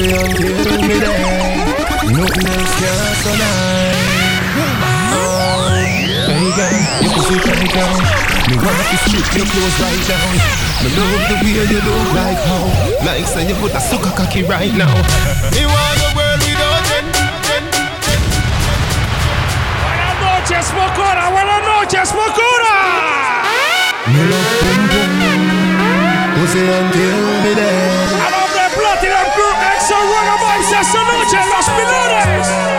Pussy until me there Nothing else can survive Oh, hey girl, your pussy tight down Me want to strip your clothes right down Me love the way you look like how Like say you put a sucker cocky right now Me want the world without end Buenas noches, Pocora, buenas noches, Pocora Me love boom boom Pussy until me there en Los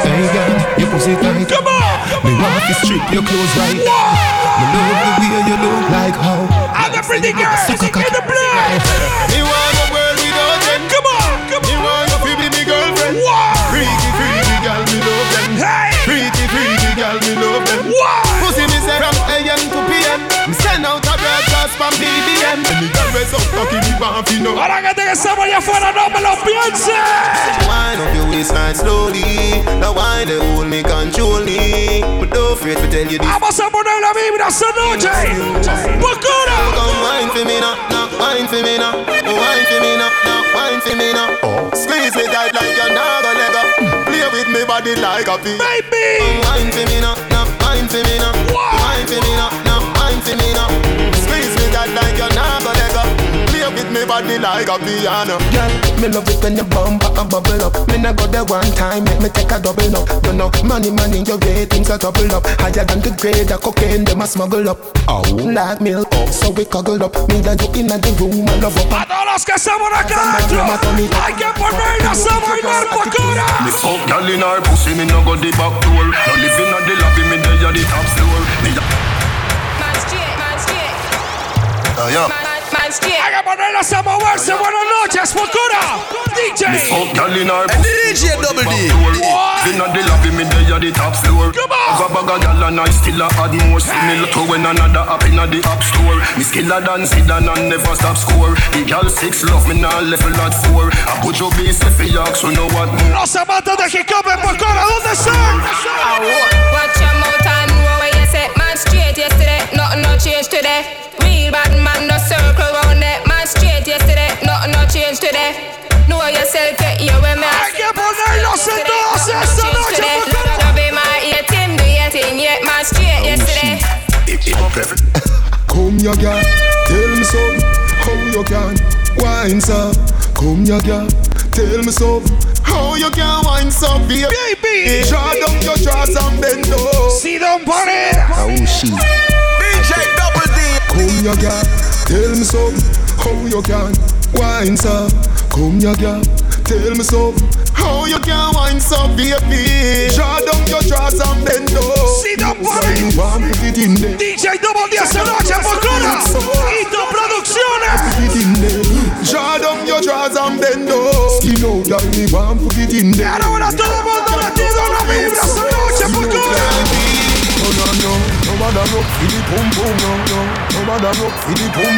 Hey girl, your pussy tight. Come on! Me want to strip your clothes right. Me love the way you look like how And the pretty girls in the blood? Me want broadcast from BBM Any girl raise up, cocky me want fi know. Para gente que estamos allá afuera, no me lo pienses Wind up your waistline slowly. Now why they hold me, control me. But don't afraid to tell you this. Vamos a poner la vibra esta noche Pocora Come wine for me now, now wine for me now. Wine for me now, now wine for me now. Squeeze me tight like you're not gonna let go Play with me body like a pea Baby. Wine for me now, now wine for me now. Wine for me now, me body like a piano Girl, me love it when you bump and bubble up. Me nah go there one time, make me take a double up. You know, money, money, your ratings are double up. Higher than the grade of cocaine, them a smuggle up. Oh, like milk, so we cuddle up. Me and you in the room, I love up. A todos los que estamos acá adentro Hay que ponernos a bailar Pocora Me fuck gal in her pussy, me no go the back door. No living on the lobby, me dey at the top floor. Me da- Man straight, man straight, Ah, yeah. Man, man straight. Hay que ponernos a moverse Buenas noches Pocora DJ Fuck gal in DJ Double D. Living on the lobby, me dey at the top floor. Come on. Have a bag of gal and I still a add more. Similar to when another up in the app store. Me skiller than Zidane and never stop score. The gal six love me now level at four. I put your base if you ask, so know what more. Los amantes de hip hop en Pocora ¿Dónde están? Watch Man straight yesterday, nothing no change today Real bad man no circle round it Man straight yesterday, nothing no change today Know yourself, get here when me Hay que ponernos entonces esta noche Pocora Don't be my ear, Tim, do your thing Yeah, man straight yesterday Come your girl, tell me something. How you can wine so? Come here, girl, tell me something. How you can wine so, baby? Baby Draw down your drawers and bend low. Come here, girl, tell me something. How you can wine so? Come here, girl, tell me something. How you can wine so, baby? Draw down your drawers and bend low. Si Don So want put it in there. DJ Double D esta noche Pocora Hito Producciones Put in there. Draw down your drawers and bend low. Skin out, girl, me want put it in there. Ahora ahora todo el mundo metido en la vibra esta noche No, no, matter rock for the pum pum, no, no, no matter rock for the pum.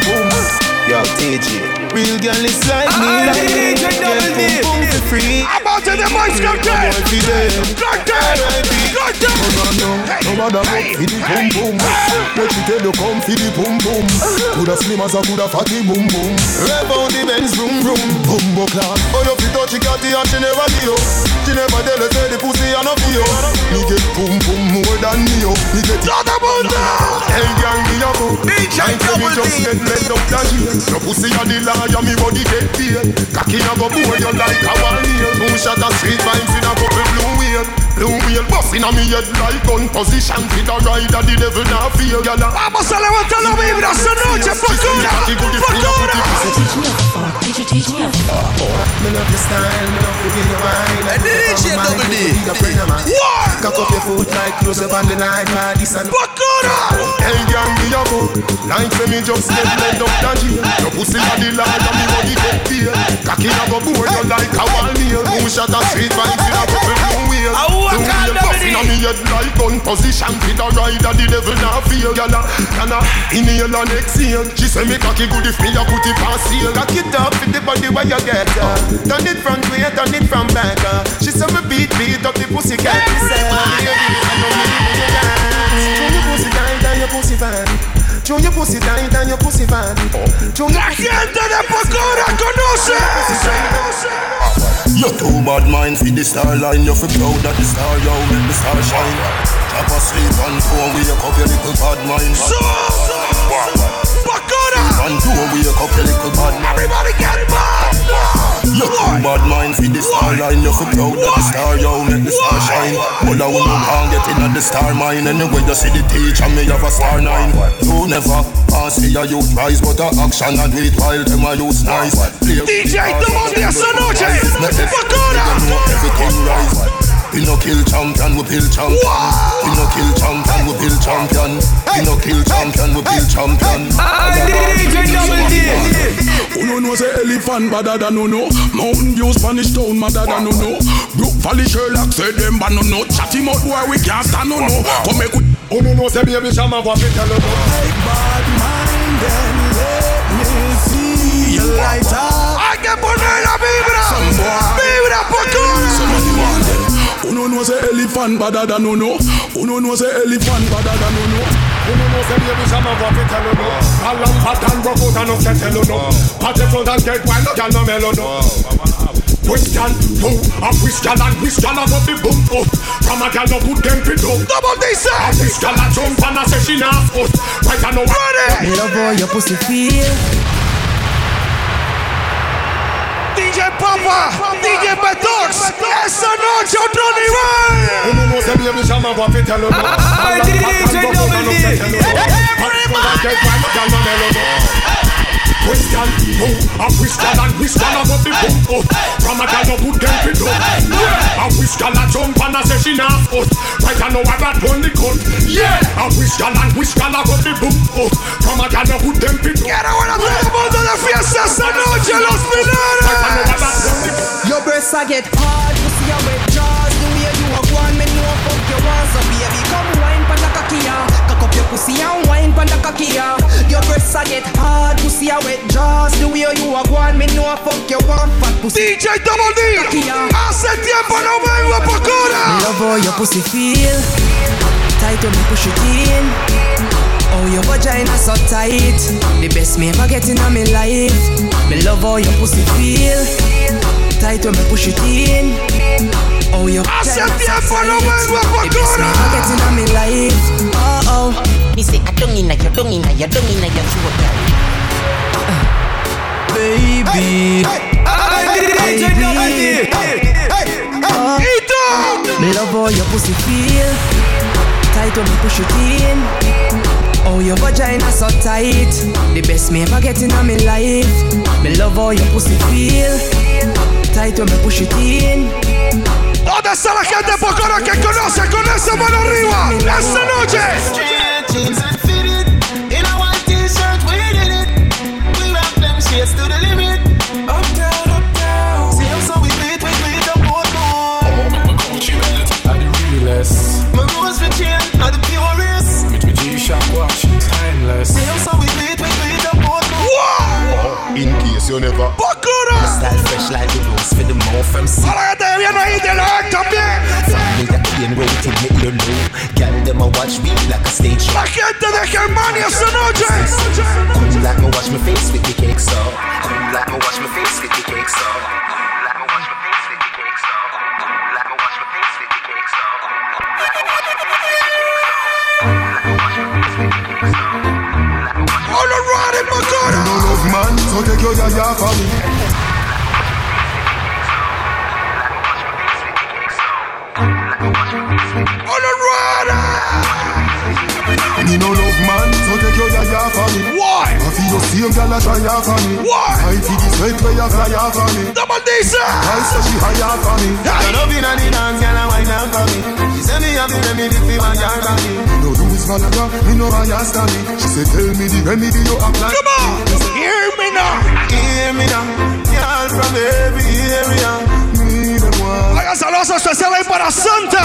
Yo, TJ Real girl is like Ah, me DJ Double D. Boom, boom, for free Amantes de Mike Cartel Cartel Cartel No, matter rock for the pum pum. Let me tell you, come for the pum pum. Coulda slim as a coulda fatty boom boom. Rev on the Benz vroom Bumbo clad. Oh, you fit touch the catty and she never She never tell you say the pussy no you Me get pum pum more than me, oh. Me get it. Todo el mundo Hey, me a. DJ Like me Double just D. get laid up that here. Your pussy a the liar, me body get paid. Cocky a go bore you like a one nail. Two shot of sweet vibes in a couple blue whale. Blue whale bust inna me head like gun position. Fit a rider, the devil not feel. Gyal a Vamos a levantar la vibra esta noche Pocora Pocora Me love your style, me love the way you wine DJ Double D. War Cock up your foot like close up on the night party and Pocora Hey, girl, me a go. Like say me just get laid up that here. Your pussy a the liar, me body get paid. Cocky a go bore you like a one nail. Two shot of sweet vibes in a couple blue whale. What Blue kind whale of bust it inna is? me head like gun position. Fit a rider, the devil not feel. Gyal a, gyal a inhale and exhale. She say me cocky good if me a put it past seal. Cock it up with the body where you get uh. Turn it from way, turn it from back uh. She say me beat, beat up the pussy cat baby, I know me dance Throw your pussy tight and your pussy fine Throw Show your pussy tight and your pussy fat. Show your La gente de Pocora conoce. You too bad mind for the star line You feel proud that the star yo make the star shine Drop asleep and phone wake up your little bad mind So, Pocora. And two wake up your little bad mind. Everybody get mad. You too bad mind for the star line You feel proud that the star yo make the star shine. But I when you can't get in at the star mine. Anyway you see the teacher me have a star nine. You never pass see a youth rise But a action and do it while them a use nice. DJ Tomás Díaz Anoche. Make Pocora. you know everything rise. We no kill champion, we build champion. We no kill champion, we build champion. We no kill champion, we build champion. Uno know say elephant better than uno Mountain View Spanish town better than uno Brook Valley Sherlock say them but no no Chatty mouth boy we can't stand no no Come make we Uno know say baby shama what we tell you bad mind and let me see you lighter Hay que poner la vibra. Vibra Pocora. Somebody want know say elephant better than uno. Uno know say elephant better than uno. Uno know say baby shama what we tell you A lamb fat and broke out and no set tell you no Pat the front and get wild, no girl no mellow no Question two, a question and question about the boom up From a girl no put them fit up Double D A says. question a jump and a say she not us Right I know Ready. Me love how your pussy feel. DJ Papa. DJ Betox. Esa noche otro nivel. Uno know say baby shama what we tell you no A lamb fat and broke out and no set tell you no Pat the front and get wild, no girl no mellow no Question two, a question and question about the boom up From a girl no put them fit up A question a jump and a say she not us Right I know I got one the cut Yeah. A question and question about the boom up From a girl no put them fit up Quiero ver a todo el mundo de fiesta esta noche, los Right I know I finales. got one the cut Your breasts a get hard, pussy and wine pon the cocky ya. Your breasts a get hard, pussy a wet jaws. The way you a go on, me know fuck you want. Fat pussy. DJ Double D. Hace tiempo no vengo a Me Pocora. love how your pussy feel. Tight when me push it in. Oh, your vagina so tight. The best me ever get in a me life. Me love how your pussy feel. Tight when me push it in. Oh, your vagina so tight. The best me ever get in a me life. Oh. Me say I don't inna your, don't inna your, don't inna your throat, girl. Baby. Ito. Me love how your pussy feel. Tight when me push it in. Oh, your vagina so tight. The best me ever get in a me life. Me love how your pussy feel. Tight when me push it in. ¿Dónde está la gente de Pocora que conoce con esa mano arriba? Esta noche. jeans and fitted in a white t-shirt. We did it. We rock to the limit. Up down, up down. See how so we beat, we beat up both more. My rose for chain the purest. See how so we beat, we beat up both more. In case you never Pocora. Style fresh like the rose for the mouth from sea. A la gente que viene ahí de la también. Family that clean rated make you low. Girl, them a watch me like a stage show. La gente de Germania esta noche. Come like me wash my face with the cake so. Come like me wash my face with the cake so. Like me wash my face with the cake so. Like me wash my face with the cake so. Like me wash my face with the cake so. Like me wash my face with the cake so. Like me wash All around in Pocora. No love man, so take your yaya for me. Me no love man, so take your yaya for me. Why? I feel your same girl a try ya for me. Why? I feel the sweat where you fly ya for me. Double D I says. say she higher for me. Turn up inna the dance, girl, and wine up for me. She say me have the remedy for my girl body. No do is Valaga, me no understand me. She say tell me the remedy you apply. Come on. Hear me now. Hear me now, girl from every area. Me them want. Hagan saludos especiales ahí para Santa.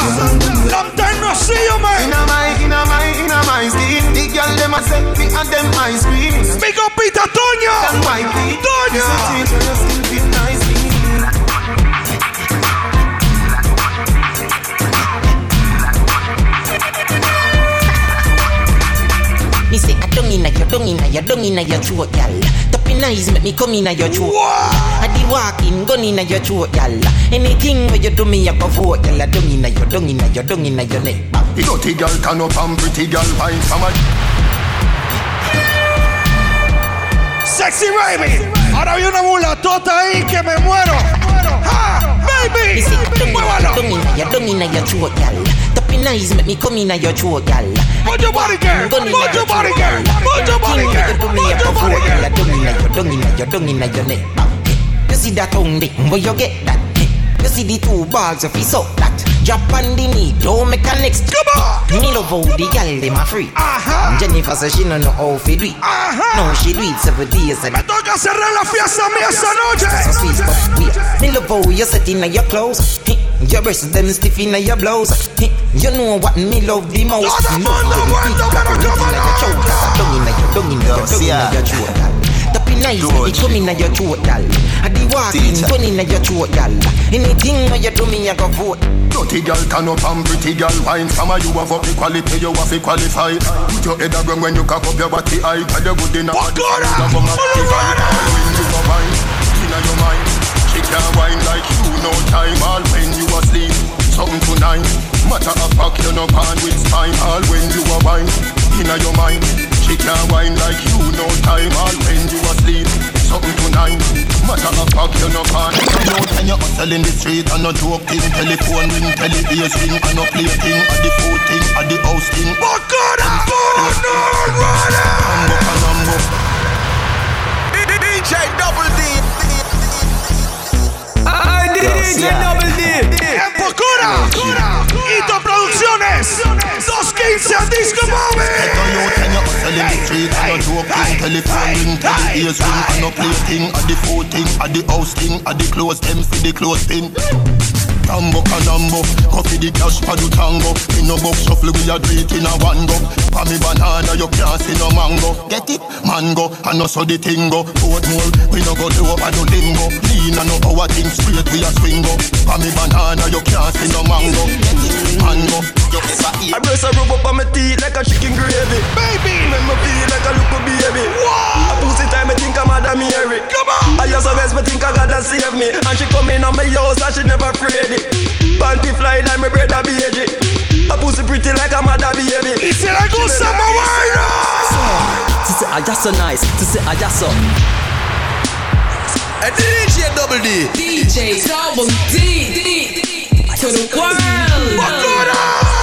Lanterno Sillo, man. Inna my, inna my, inna my skin. The girl them a set me and them ice cream. Big up Pita And Toño. white feet. Toño. This a change when your skin fit nicely. Me say I don't inna your, dung inna your throat, gal. Tapping eyes make me come inna your throat. I di walking, gun inna your throat, gal. Anything where you do me, I go vote, gal. Dung inna your, dung inna your, dung inna your neck. Dirty girl turn up and pretty girl wine from a Sexy baby. Ahora hay una mulatota ahí que me muero. Ha, baby. Muévalo. Dung inna your, dung inna your throat, gal. Tapping eyes make me come inna your throat, gal. Move your body, girl. Gun inna Move your body, girl. throat, Move your body, Anything where girl. you do me, Move I your go body, vote, girl. gal. Dung inna your, dung inna your, dung inna your neck. You see that tongue dick, where you get that? You see the two balls if you suck that. Drop on the knee, don't make a next. Come on. Me love how the gal dem a free. Ajá. Jennifer says she no know how to do it. Ajá. No, she do it seven days and Me toca cerrar la fiesta mía esta so noche. sweet but weird. Me love how you set in your clothes. Your breasts them stiff in your blouse. You know what me love the most. Todo Me mundo love muerto, the pero big cómo cock in your no. throat. Dung in your, dung in your, Yo, dung see in ya. your throat. gal. Tapping nice, George. it come in your throat, gal. I the walking, gun in your throat, gal. Anything where you do me, I go vote. Dirty girl turn up and pretty girl wine From a you have up equality, you have to qualify Put your head around when you cock up your body high Cause you good enough Pocora! You have a massive Pocora! All when you a wine, inna your mind She can't wine like you no time All when you asleep, something tonight Matter of fact, you no pan with spine All when you a wine, inna your mind. She can't wine like you no time All when you asleep, something tonight Matter of fact, you no pan You know when you hustle in the street And no joke thing, telephone ring, tele ears ring And no play thing, and the food thing, and the house thing Pocora, Bono, Rana. Ambo, Panambo DJ Double D. I DJ Double D. En Pocora. Hito Producciones. 215 a Disco Móvil. Tell you when you hustle in the street And no joke thing, telephone ring, tele ears ring And no play thing, and the food thing, and the house thing And the clothes them for the clothes thing Tambo canambo, coffee the cash for the tango. In no box shuffle we a do in a one go. For me banana you can't see no mango. Get it? Mango, and no so the thing go. Portmore, we no go do and no limbo Lean and no our thing straight we a swing go. For me banana you can't see no mango. Get it? Mango, you ever eat I brace a rub up on my teeth like a chicken gravy. Baby. Make me feel like a little baby. Wow. A pussy time, I think I'm Mother Mary. Come on. I just a best, me think I gotta save me. And she come in on my house and she never afraid it. Panty fly like my brother baby. A pussy pretty like a mother baby. Y si le gusta moverlo. To say I just so nice. To say I just so. And DJ Double D. DJ Double D. To the world. Pocora. I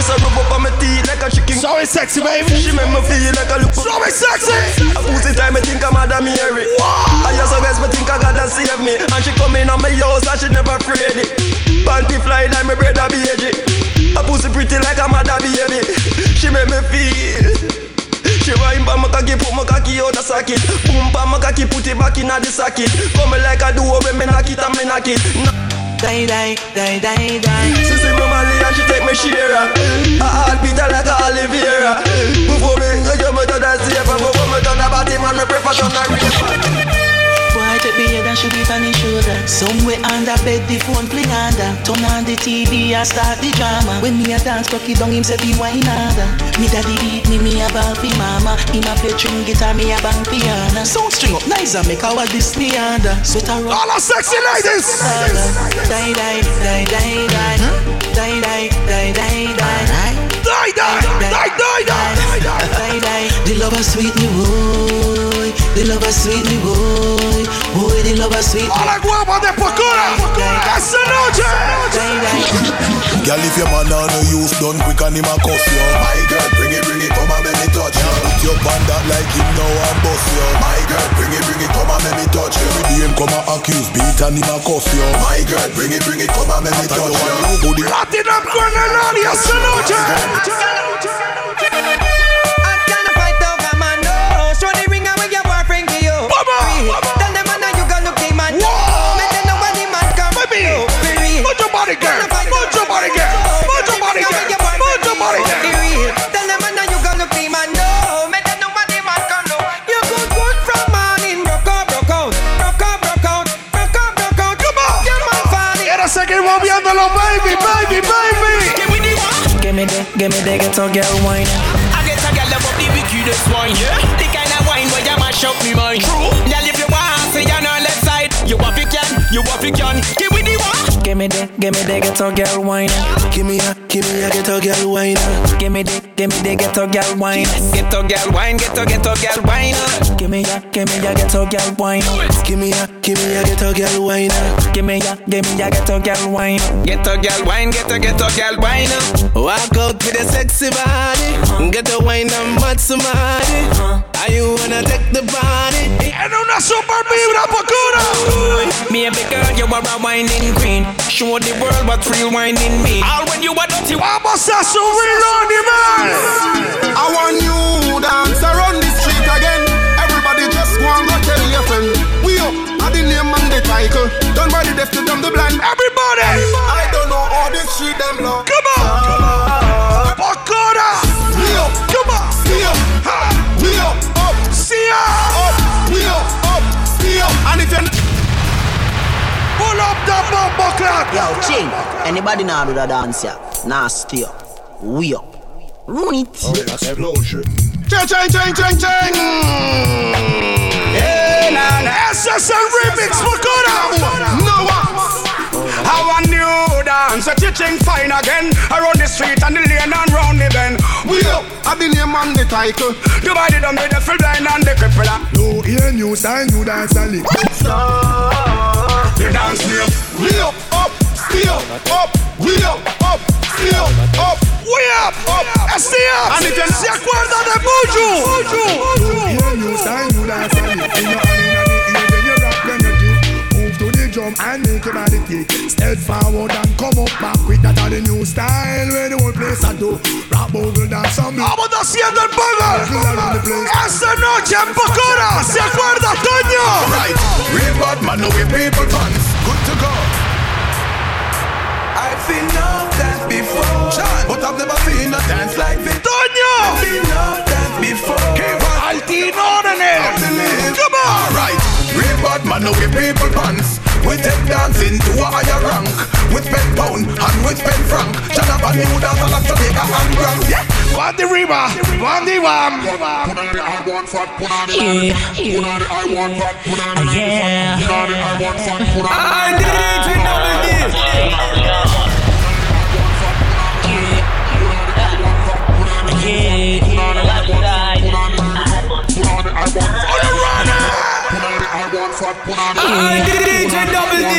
brace a rub up on my teeth like a chicken. Suave sexy, baby. She make me feel like a little Suave sexy. A pussy time, I think I'm Mother Mary. I just a best, me think I gotta save me. And she come in on my house and she never afraid it. Panty fly like my brother baby. A pussy pretty like a mother baby. She make me feel. She pa my cocky, put my cocky out the socket. Boom pa my cocky, put it back in the socket. Come like a duo when me knock it and me knock it. Knock Die, die, die, die, die. me Molly and she take me share A heartbeat like a Oliveira Before me go you me to the safe Before me turn the body man me prefer turn the rape take me head and shoot it on his shoulder. Somewhere under bed, the phone play under. Turn on the TV and start the drama. When me a dance, cocky down him say be wine harder. Me daddy beat me, me a ball fi mama. Him a play string guitar, me a bang piano. Sound string up nice and make our Disney under. Sweater rock. All the sexy ladies. Die, die, die, die, die. Hmm? Die, die, die, die, die. Die, die, die, die, die. Die, die. die, die. The lover sweet me boy. The lover sweet me boy. Boy, the lover sweet me. Hola, guapas de Pocora. Esta noche. Die, die. Girl, if your man on no use done quick and him a cuff you My girl, bring it, bring it, come and let me touch you Put your band up like him now and bust you My girl, bring it, bring it, come and let me touch you Every day him come and accuse, beat and him a cuff you My girl, bring it, bring it, come and let me touch you Platinum con el área Real. Tell them man you gonna look the man. Make them know when the man come. Baby, No, be real. Move your body, girl. Gonna fight Move your over body, man, girl. no. Move your Show the body, ring away girl. your boyfriend Move your give body, you. girl. Be real. Tell them man you gonna look the man. No, make them know when the man come. No, you good good from morning. Broke out, broke out, broke out, broke out, broke out, broke out. Come on. Your man falling. Quiero seguir moviéndolo, baby, baby, baby. Give me the, give me the ghetto girl wine. I get a girl that the wickedest one, yeah. The kind of mash up me mind. True. You want fi can. Give me the one. Give me the, give me the ghetto girl wine. Give me a, give me a ghetto girl wine. Give me the, give me the ghetto girl wine. Ghetto girl wine, ghetto ghetto girl wine. Give me a, give me a ghetto girl wine. Give me a, give me a ghetto girl wine. Give me a, give me a ghetto girl wine. Ghetto girl wine, ghetto ghetto girl wine. Oh, Walk out with a sexy body. Get a wine and mad somebody. Uh-huh. Are you wanna take the body? En una super vibra Pocora. Baby girl, you are a whining queen. Show the world what real whining mean. All when you are dirty, Vamos a subirlo a nivel. I want you dance around the street again. Everybody just go and go tell your friend. We up at the name and the title. Done by the deaf to dumb the blind. Everybody. I don't know all this street them love. The bumbo clock. Yo, ching. Anybody now do the dance here? Nasty up. We up. Run it. Oh, explosion. ching ching ching ching ching. Hey, nah, nah. SSL remix Pocora. No one. How a new dance, a teaching fine again. Around the street and the lane and round the bend. We up at the name and the title. Divided them with the full blind and the crippler. No ear, new style, new dance and lick. The dance name. We up, up, stay up, up, we up, up, up, up. We up. Up. And if you- ¿Se acuerdan de Buju? No ear, new style, new dance and lick. Drum and make your body kick. Step forward and come up back with that are the new style where the whole place I do. Rap bogle dance and me. Vamos haciendo el bugger. Esta noche en Pocora. ¿Se acuerda, Toño? Right, real bad man, no we people fans. Good to go. I've seen no dance before, but I've never seen a dance like this. Toño. Seen no dance before. Altino Nene. Come on. Alright, real bad man, no we people pants. We take dancing to a higher rank. With pen pound and with pen frank. Jonathan new dance and Jamaica and Grand. Yeah. Bandy Riva. Bandy Bam. I DJ Double D. I DJ Double D.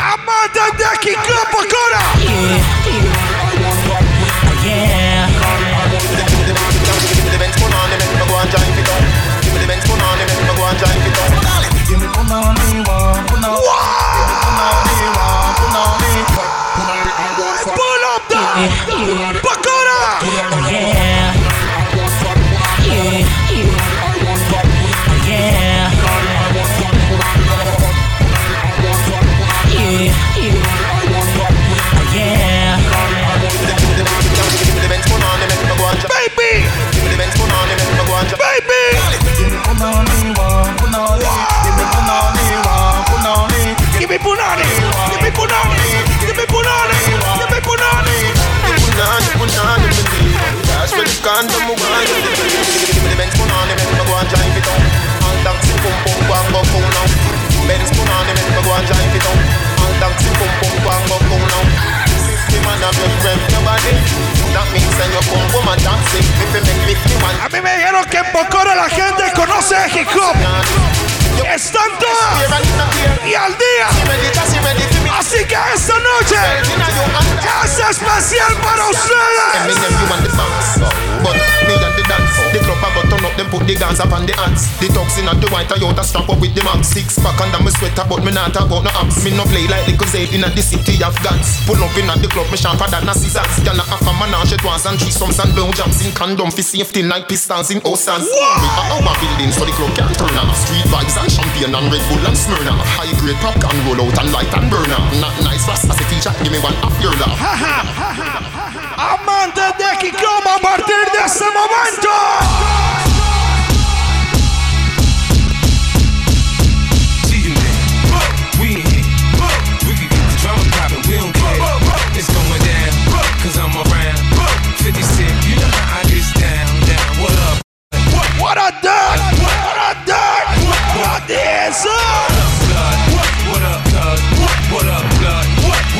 Amanda Deki Club Pocora. Pull a mí me dijeron que en Pocora la gente conoce hip hop. Están todas y al día. Así que esta noche es especial para ustedes. Up, them put the guns up on the ants. The toxin and the white Toyota strap up with the max. Six pack under my sweater, but me not about no abs. Me no play like little Zayd in the city of guns. Pull up in at the club, me sharper than a scissors. Gyal a half a menage at once and threesomes and blow jumps in condom for safety like pistols in Oceans. Me a our building so the club can turn off. Street vibes and champagne and Red Bull and Smirnoff. High grade popcorn roll out and light and burn off. Not nice, Rasta say teacher, give me one off your laugh. Amantes de hip hop a partir de este momento. Dog? What up, dog?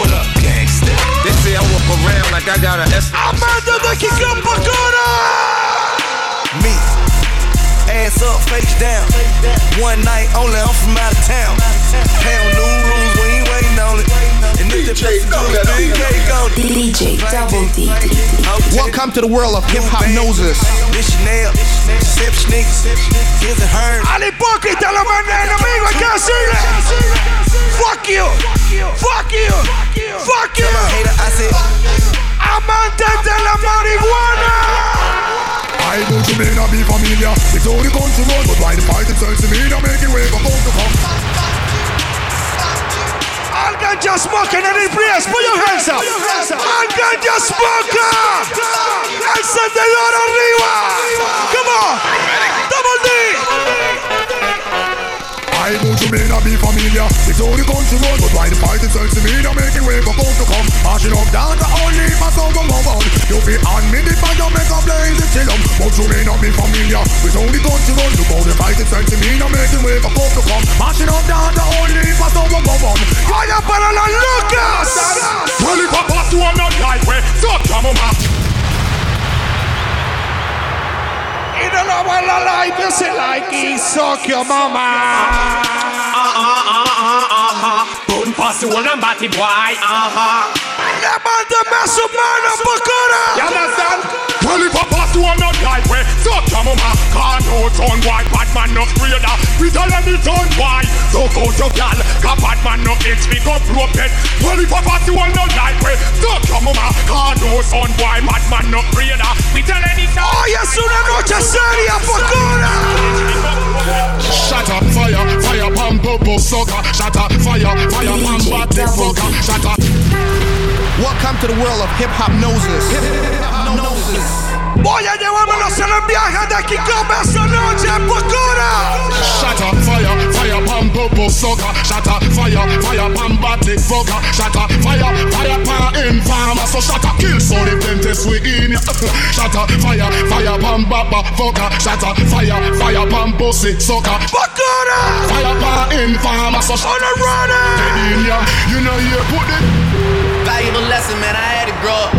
What up? Gangsta? They say I walk around like I got a S. Amanda de Kikapakura! Me. Ass up, face down. One night only, I'm from out of town. Pound new rules, waiting on it. And if the place good, big cake on it. DJ Double D. Welcome to the world of Hiphopnosis. Chanel, sip sneakers, here's a herd. Al hipócrita lo manda enemigo, hay que decirle. Fuck you. Fuck you. Fuck you. Hater, I said, Amantes de la marihuana. I don't you may not be familiar It's only country road But why the fight itself to me Now make way for both to come Man can just smoke in any place. Put your hands up. Man can just smoke. El Sendedor arriba. Come on. Double D. I know you may not be familiar It's only country road But why the fight itself to me Now make it way for both to come Marching up down the only my song go on You be on me the fire make a blaze it chill. But you may not be familiar With only country road Look how the fight itself to me Now make it way for both to come Marching up down the only my song go on Vaya para las locas. Well, if I pass you, I'm not like way. Eh, so come on, man. Y no lo va a la live. You say like he suck your mama uh-huh, uh-huh, uh-huh. Bone boy. Yeah, man, the up man of Pocora. You understand? Well, if a boss you are not like way, suck your my Car no turn wide, Batman no trader. We tell them it's on white. So go to gal, car Batman no itch, we go blow pet. Well, if a boss you are not like way, suck your my Car no turn wide, Batman no trader. We tell them it's on Hoy es una noche seria, Pocora. Shut up, fire, fire, pump, bubble, sucker. Shut up, fire, fire, pump, bat, fucker. Shut up. Welcome to the world of Hiphopnosis. Voy a llevármelos en el viaje de Kiko esa noche oscura. Shatter, fire, fire, pan purple sucker. Shatter, fire, fire, pan batik fucker. Shatter, fire, fire, pan informer. So shatter, kill so the dentist we in ya. Shatter, fire, fire, pan baba fucker. Shatter, fire, fire, pan pussy sucker. Pocora! Fire, pan informer. So shatter, on the runner. You know you put it. Valuable lesson, man. I had to grow up.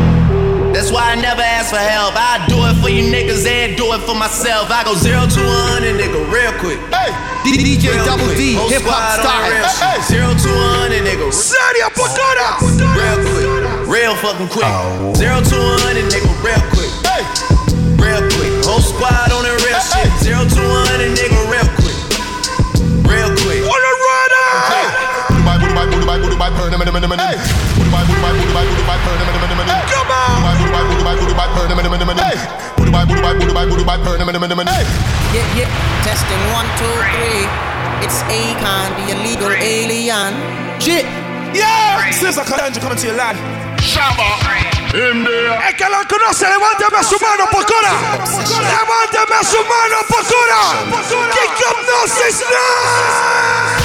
That's why I never ask for help. I do it for you niggas and do it for myself. I go zero to one and nigga real quick. Hey, DJ Double D, Whole hip hop squad on that style. real shit. Zero to one and nigga Seria, Pocora. real quick, real fucking quick. Oh. Zero to one and nigga real quick. Hey, real quick. Whole squad on that real shit. Zero to one and nigga Yeah, yeah. Testing one, two, three. It's Akon, the illegal alien. Shit. Yeah! Sizzla Kalonji coming to your land. Shabba. Him there. El que la conoce, levántame su mano, Pocora. Levántame su mano, Pocora. Kick up Gnosis now.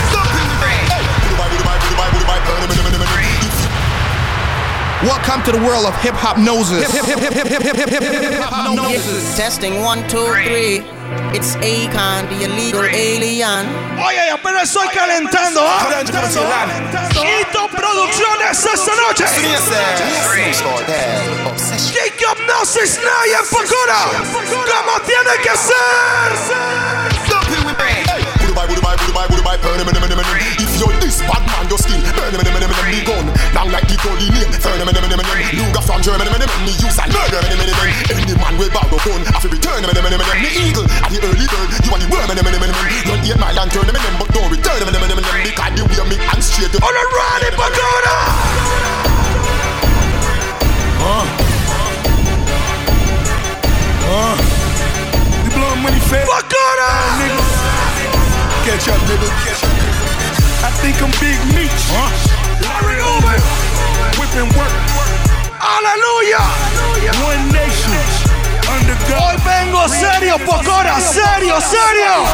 Welcome to the world of Hiphopnosis. Hip hip hip hip hip hip hip hip hip hop noses. Testing one, two, three. It's Akon, the illegal alien. Oye, apenas estoy calentando, ¿ah? Hito Producciones esta noche. Kick up Gnosis now y en Pocora. Como tiene que ser. If you're this bad man, your skill, burn, man, man, from Germany, many men, me use and murder many, many men. Any man will bow the phone, after return many, many men. Me eagle, at the early bird, you are the worm, many, many men. Run eight mile and turn them in, but don't return many, many men. Because they wear me and straight to. On a rally, banana! Huh? Huh? You blowing money fast? Fuck on niggas. Catch up, nigga. Catch up, nigga. I think I'm Big Meech. Huh? Larry Hoover. Whipping work. Hallelujah. One nation under God. Hoy vengo serio, pocora, serio, serio.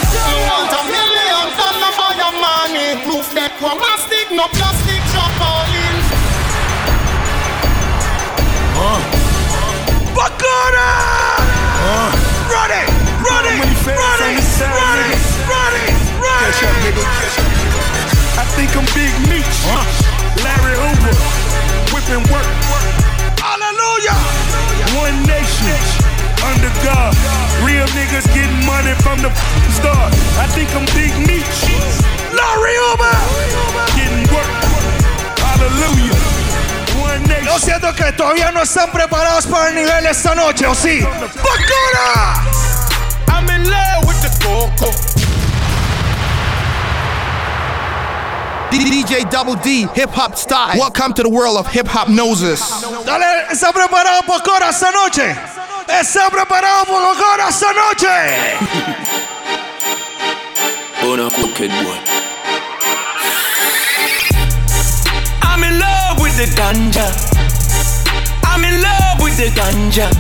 Run it, run it, run it, run it, run it, run it. I think I'm Big Meech. Uh. Larry Hoover, whipping work. Hallelujah. One nation. Under God. Real niggas getting money from the start. I think I'm Big Meech. Larry Hoover. Getting work. Hallelujah. One nation. Yo siento que todavía no están preparados para el nivel esta noche, ¿o sí? ¡Pocora! I'm in love with the coco. DJ Double D, hip hop style. Welcome to the world of Hiphopnosis. Dale, ¿está preparado Pocora esta noche? Eh, ¿Está preparado Pocora esta noche? Bona crooked boy. I'm in love with the ganja. I'm in love with the ganja.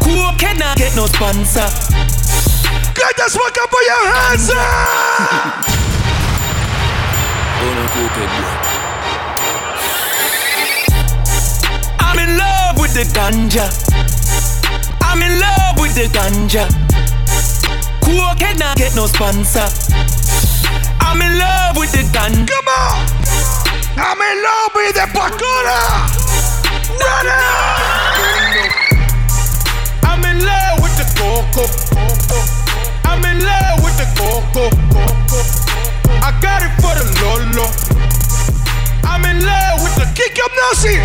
Cool cannot get no sponsor. Get this fuck up with your hands up! Bona crooked boy. I'm in love with the ganja. I'm in love with the ganja. Cool cannot get no sponsor. I'm in love with the ganja. Come on! I'm in love with the Pocora! Ready! I'm in love with the coco. I'm in love with the coco. I got it for the Lolo. I'm in love with the Kick up noses!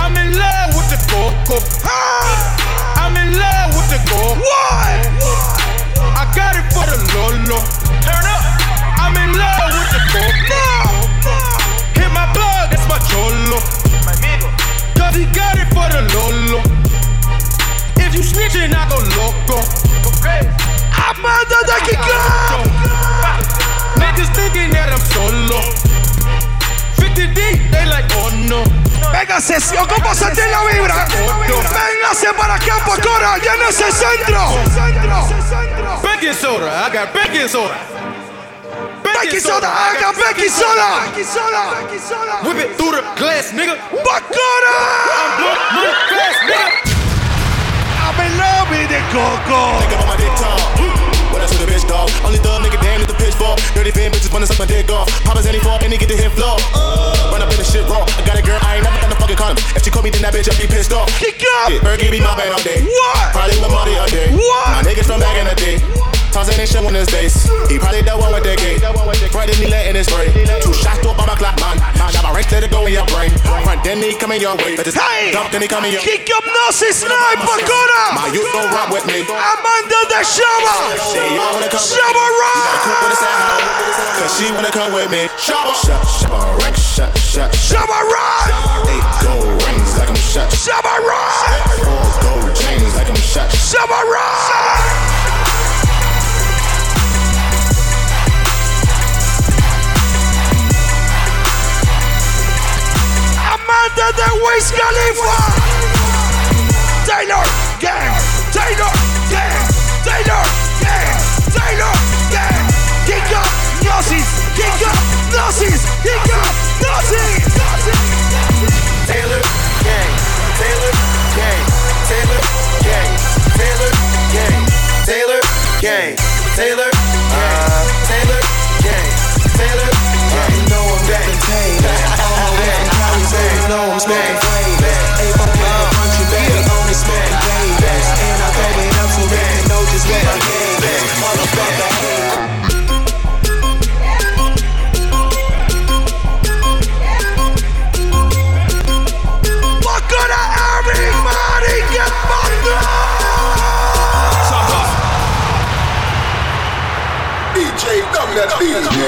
I'm in love with the coco. Ah! I'm in love with the coco. What? I got it for the Lolo. Turn up. I'm in love with the coco. Hit my plug, that's my cholo. Cause he got it for the Lolo. If you snitching, I go loco. Amanda de Kiko! Niggas thinking that I'm solo. 50 deep, they like, oh no. Venga, sesión, ¿cómo sentir la vibra? Véngase para acá, Pocora, ya en ese centro. Baking soda, I got baking soda. Becky Soda, haga Becky Soda. Whip it through the glass, nigga. Pocora! Look, glass, nigga. I'm in love with the Coco. Nigga on my dick talk. What else with a bitch dog? Only dumb nigga damn with the pitchfork. Dirty fan bitches wanna suck my dick off. Papa's any fault and he get the hit floor. Run up in the shit raw. I got a girl, I ain't never done a fucking condom. If she call me, then that bitch, I'll be pissed off. Kick up! Yeah, Bergie be my bad all day. What? Probably with money all day. What? My niggas from back in the day. Tossing and shit on his face. He probably the one with that gate. Right in the letting it spray. Two shots to a bomb clock, man. Got my right let it go in your brain. Front then he coming your way. But just Hey! dump then he coming your Kick up noses, snipe, Pocora. My youth don't rock with me. Amanda de Shabba. She y'all wanna come with me. Shaba You Rock. gotta cook with a sound. Cause she wanna come with me. Shabba, shut, shabba, rank, shut, shut, shut. Shaba Rock. Eight gold rings like I'm shut. Shaba Rock. Four gold chains like I'm shut. Shaba Rock. Amanda de Wiz Khalifa. Taylor Gang. Taylor Gang. Taylor Gang. Taylor Gang. Kick up Nazis. Kick up Nazis. Kick up Nazis. Taylor gang, Taylor gang, Taylor gang, Taylor gang, Taylor gang, Taylor gang, Taylor gang, Taylor gang. You know I'm getting paid. Cali, so know I'm smoking flavors. Ain't fucking in the country, baby, only smoking flavors. And I throw it up so they can know just what I gave. Motherfucker. Pocora, everybody get fucked DJ W that beat. Every,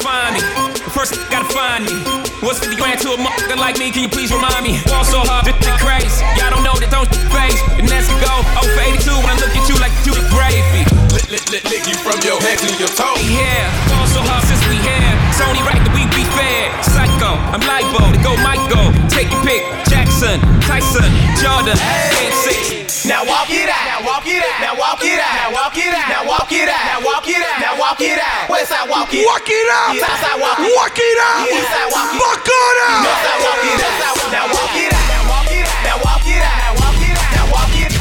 find me. First, gotta find me. What's 50 grand to a motherfucker like me? Can you please remind me? Ball so hard, just the crazy. Y'all don't know that don't face. And that's to go. Oh, for 82 when I look at you like you the gravy. Lick, lick, lick, lick you from your head to your toe. Yeah, ball so hard since we here. It's only right that we be fair. Psycho, I'm libo, to go Michael. Take your pick. Jackson, Tyson, Jordan, and six. Now walk it out. walk it out. Now walk it out. Now walk it out. Now walk it out. Now walk it out. Now walk it out. West side walk it. Walk it out. South side walk it. Walk it out. East side walk it. Bacana. North side walk it. Now walk it out. Now walk it out. Now walk it out. Now walk it out. Now walk it.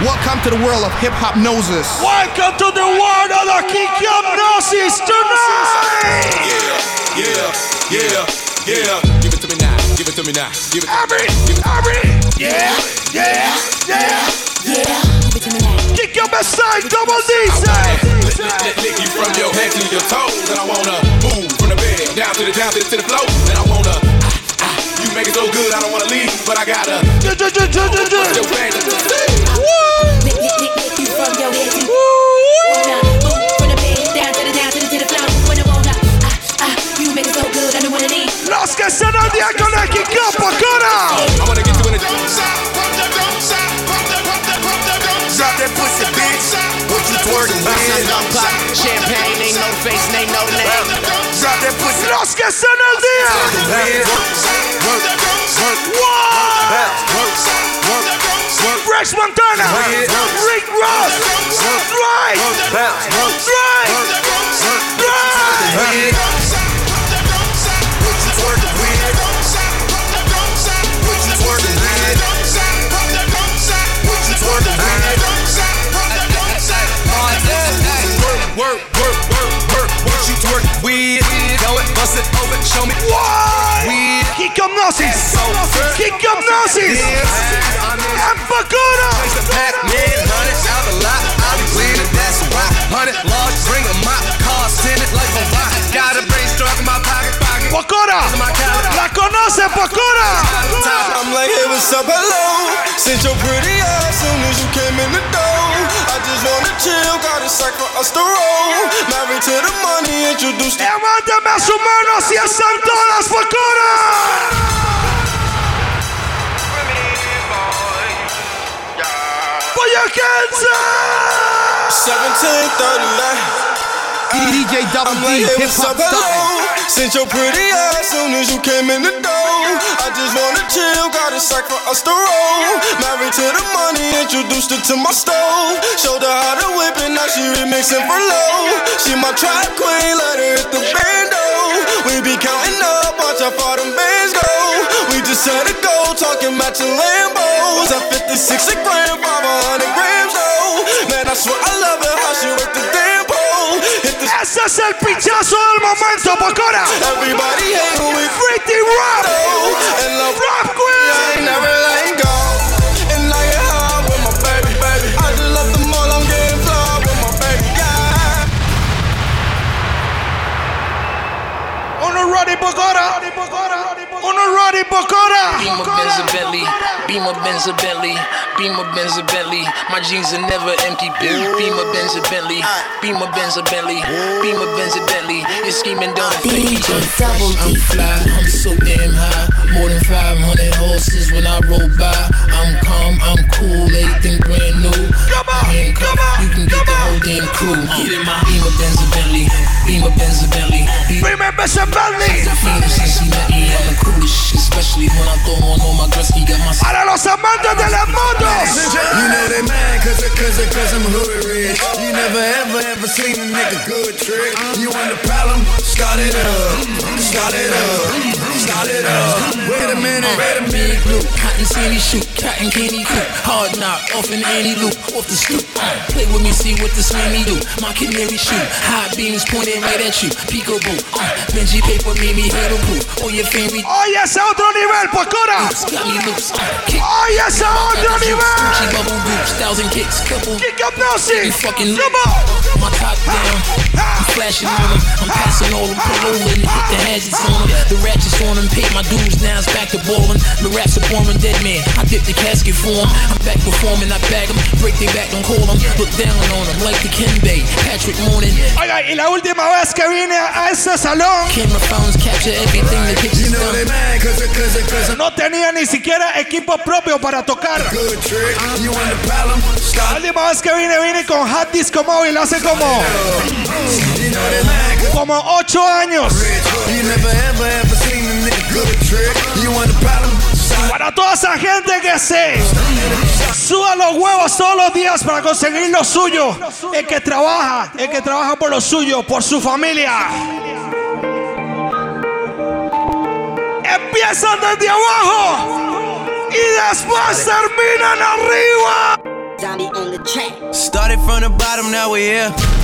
Welcome to the world of Hiphopnosis. Welcome to the world of the Hypnosis tonight. Yeah, yeah, yeah. yeah. Give it to me now. Give it to me now. Give it to Every, every, yeah, yeah, yeah, yeah. Kick your best side, double D, say. Lick, lick, lick, lick you from your head to your toes. And I wanna move from the bed down to the down to the, to the floor. And I wanna ah, ah, you make it so good, I don't wanna leave, but I gotta. Ju- ju- ju- ju- ju- ju. Your bang. Lick, lick, lick, lick you from your head to wanna move from the bed down to the down to the to the floor. When I wanna, you make it so good, I don't wanna leave. Los que están al día con el kick up, Bacana. I wanna get you in the Drop that pussy, bitch. What you twerking, bitch? Dump pop, champagne, ain't no face, ain't no name. Drop that pussy. Los que están al día. French Montana. Rick Ross. Right. Right. Right. Show me. What? Weed. Hypnosis. Hypnosis. And Bacana. Pack man, hundred out the lot. I be winning, that's why. Hundred large, bring a mop. Cars tinted like a rock. Got a brain struck in my pocket, pocket. La conoce, Bacana. I'm like, hey, what's up, hello? Since your pretty ass soon as you came in the door. I just wanna chill, got a sack for us to roll. Married to the money, introduced to Levántame a sus manos y están todas, Bacana. Put your hands up. 1738. DJ Double I'm D, like, hey, hip what's hop up, hello? style. Since your pretty ass soon as you came in the door. I just wanna chill, got a sack for us to roll. Married to the money, introduced her to my stove. Showed her how to whip it, now she remixing for low. She my trap queen, let her hit the bando. We be counting up, watch how far them bands go. We just had to go, talking about your Lambos. At 56 a gram, 500 grams though. Man, I swear I love her, how she work the damn Ese es el pinchazo del momento, Bacana. Everybody hate when we Pretty Rap. and love Rap I Queen. ain't never letting go. And I get high with my baby, baby. I just left the mall, I'm getting fly with my baby, yeah. Uno ready, Bacana. Uno ready, Bacana. Beamer Benz a Bentley, Beamer Benz a Bentley, Beamer Benz a Bentley. My jeans are never empty. Beamer Benz a Bentley, Beamer Benz a Bentley, Beamer Benz a Bentley. You're scheming, DJ Double I'm fly, I'm so damn high. More than 500 horses when I roll by. I'm calm, I'm cool, everything brand new. Come on, Handcuff, you can get the whole damn crew. Get in my Beamer Benz a Bentley, Beamer Benz a Bentley. Remember Bentley. Phoenix, Cincinnati, I'm the coolest shit, especially when I throw on all my Gretzky. Got my Para los amantes de las motos. You know they mad cause, it- cause, it- cause I'm hood rich. You never ever ever seen a nigga good trick. You want the problem? Start it up. Start it up. It up. Wait a minute. Wait a minute. Big blue, cotton sandy shoot, cotton candy hard knock, off an anti loop, off the stoop. Play with me, see what the slammy do. My canary shoot, high beams pointed right at you. Peekaboo, uh, Benji paper made me hate a proof. All your family Oye, ese otro nivel, Bacana. got me loose. Uh, kick. Ese otro Gucci nivel. bubble groups, thousand kicks, couple. Kick Hypnosis. You fucking Come on. my top down. Flashing on them. I'm passing all them. And hit the hazards on them. The ratchets on them. Paid my dues. Now it's back to ballin'. The raps are dead man. I dip the casket for 'em. I'm back performing. I bag them. Break their back. Don't call them. Look down on them like the Ken Bay. Patrick Morning. Oiga, y la última vez que vine a este salón, Camera phones capture everything the pictures You know they mad cause, it- cause, it- cause I'm no tenía ni siquiera equipo propio para tocar. La última vez que vine, vine con Hot Disco Móvil hace como, Como ocho años. Para toda esa gente que se suba los huevos todos los días para conseguir lo suyo. El que trabaja, el que trabaja por lo suyo, por su familia. Empiezan desde abajo y después terminan arriba. Started from the bottom, now we here.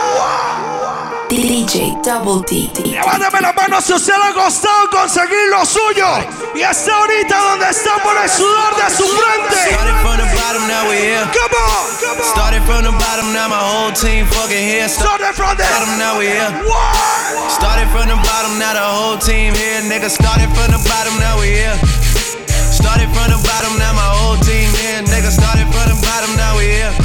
DJ Double D. Levántame la mano si usted le ha costado conseguir lo suyo. Y está ahorita donde está por el sudor de su frente. Started from the bottom, now we here. Come on, come on. Started from the bottom, now my whole team fucking here. Started from the bottom, now we here. What? Started from the bottom, now the whole team here. Nigga, started from the bottom, now we here. Started from the bottom, now my whole team here. Nigga, started from the bottom, now we here.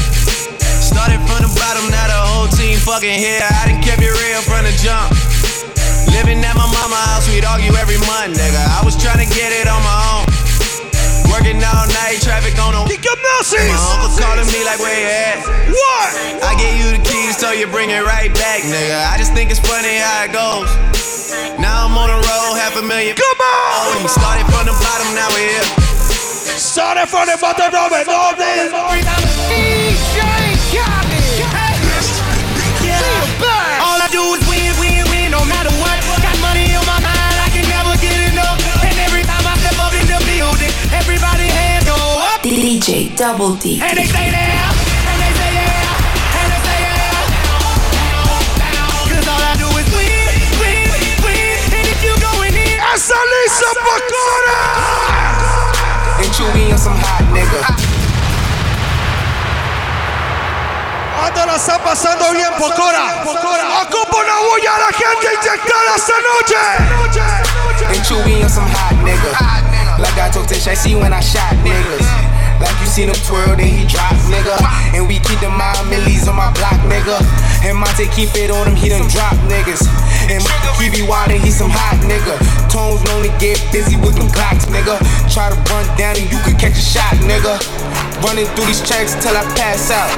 Fucking here. I done kept it real from the jump. Living at my mama house, we'd argue every month, nigga. I was trying to get it on my own. Working all night, traffic on the. My uncle calling me like, where you at? What? I gave you the keys, so you bring it right back, nigga. I just think it's funny how it goes. Now I'm on the road, half a million. Come on! Oh, we started from the bottom, now we're here. Started from the bottom, now we DJ DJ Double D. And they say yeah, and they say yeah, and they say yeah. Cause all I do is win, win, win. And if you going in, ¡Esa Lisa Pocora! And Chewy on some hot nigga. Anda está pasando bien, Pocora. Ocupa una bulla a la gente inyectada esta noche. And Chewy on some hot nigga. Like I told Tish, I see when I shot niggas. Seen him twirl, then he drop, nigga. And we keep the mind millies on my block, nigga. And Monte keep it on him, he done drop niggas. And he be wildin', he some hot nigga. Tones only get busy with them clocks, nigga. Try to run down and you could catch a shot, nigga. Running through these checks till I pass out.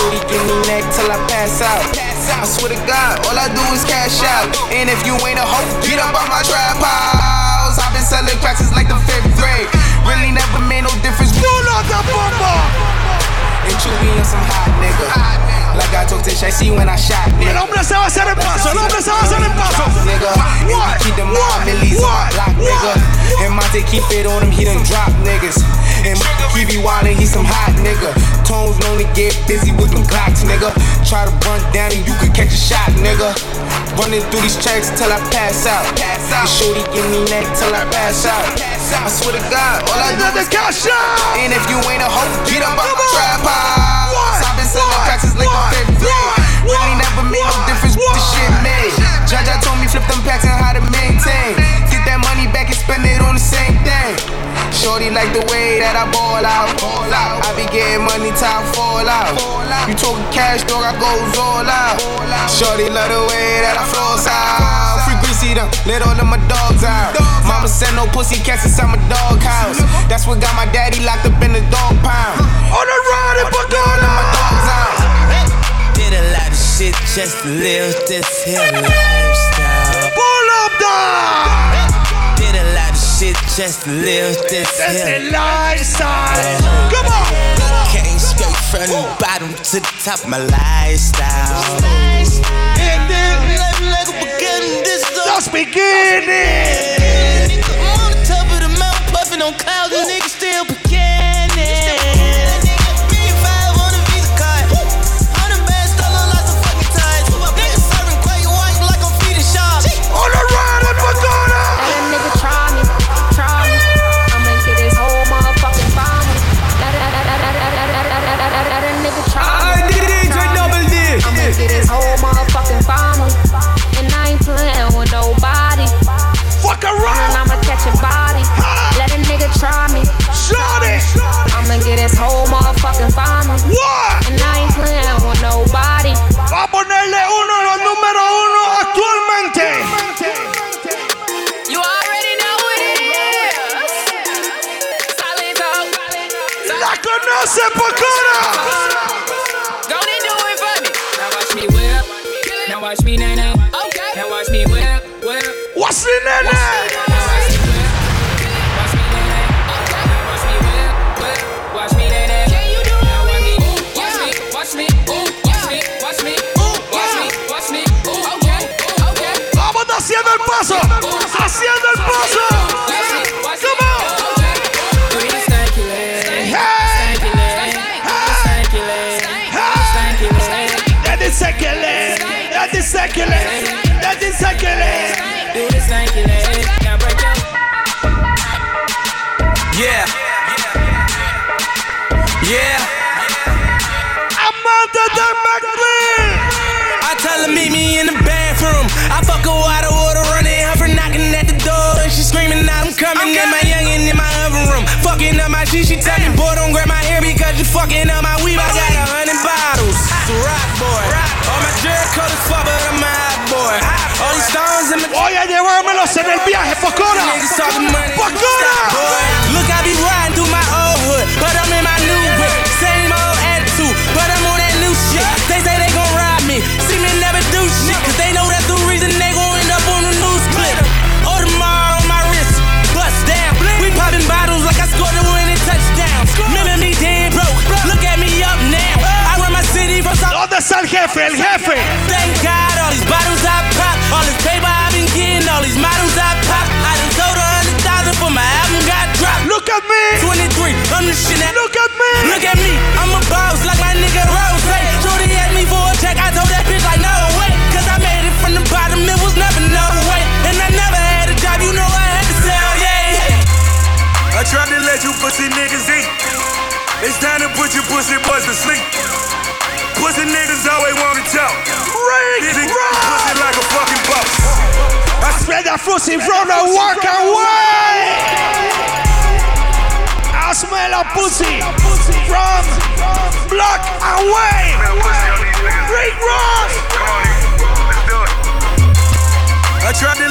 Shorty give me neck till I pass out. I swear to God, all I do is cash out. And if you ain't a hoe, get up on my trap house. I've been selling cracks since like the fifth grade. Really never made no difference. Pull out the bomba. And Chewy on some hot nigga. Like I told Tish, I see when I shot, El nigga. hombre se va a hacer el paso, el hombre se va a hacer el paso. Nigga, we keep them mind millies my block, nigga. And Monte keep it on him, he done drop niggas. And he be wildin', he some hot nigga. Tones only get busy with them clocks, nigga. Try to run down and you could catch a shot, nigga. Running through these checks till I pass out. And shorty give me neck till I pass out. I swear to God, all I do is cash out. And if you ain't a hoe, get up on my trap been selling like fifth grade. Really never made no difference what the shit made. Jaja told me flip them packs and how to maintain. Get that money back and spend it on the same thing. Shorty like the way that I ball out. I be getting money, time fall out. You talking cash, dog, I goes all out. Shorty love the way that I flows out. Greasy them, let all of my dogs out. Mama said no pussy cats inside my dog house. That's what got my daddy locked up in the dog pound. On the ride, and put all of my dogs out. Did a lot of shit just to live this here lifestyle. Pull up, dog. Did a lot of shit just to live this That's here lifestyle. Come on. Came straight from the bottom to the top of my lifestyle. And then, just beginning. I'm on the top of the mountain, puffing on clouds, and niggas still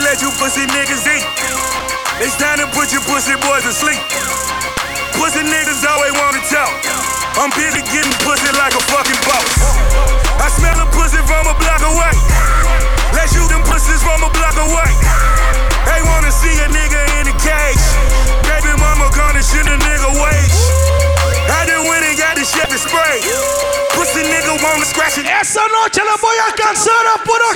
let you pussy niggas eat. It's time to put your pussy boys to sleep. Pussy niggas always wanna talk. I'm busy getting pussy like a fucking boss. I smell a pussy from a block away. Let's shoot them pussies from a block away. They wanna see a nigga in the cage. Baby mama gonna shit a nigga wage. I just went and got the Chevy spray. Pussy nigga wanna scratch it. Esta noche le voy a cansar a puro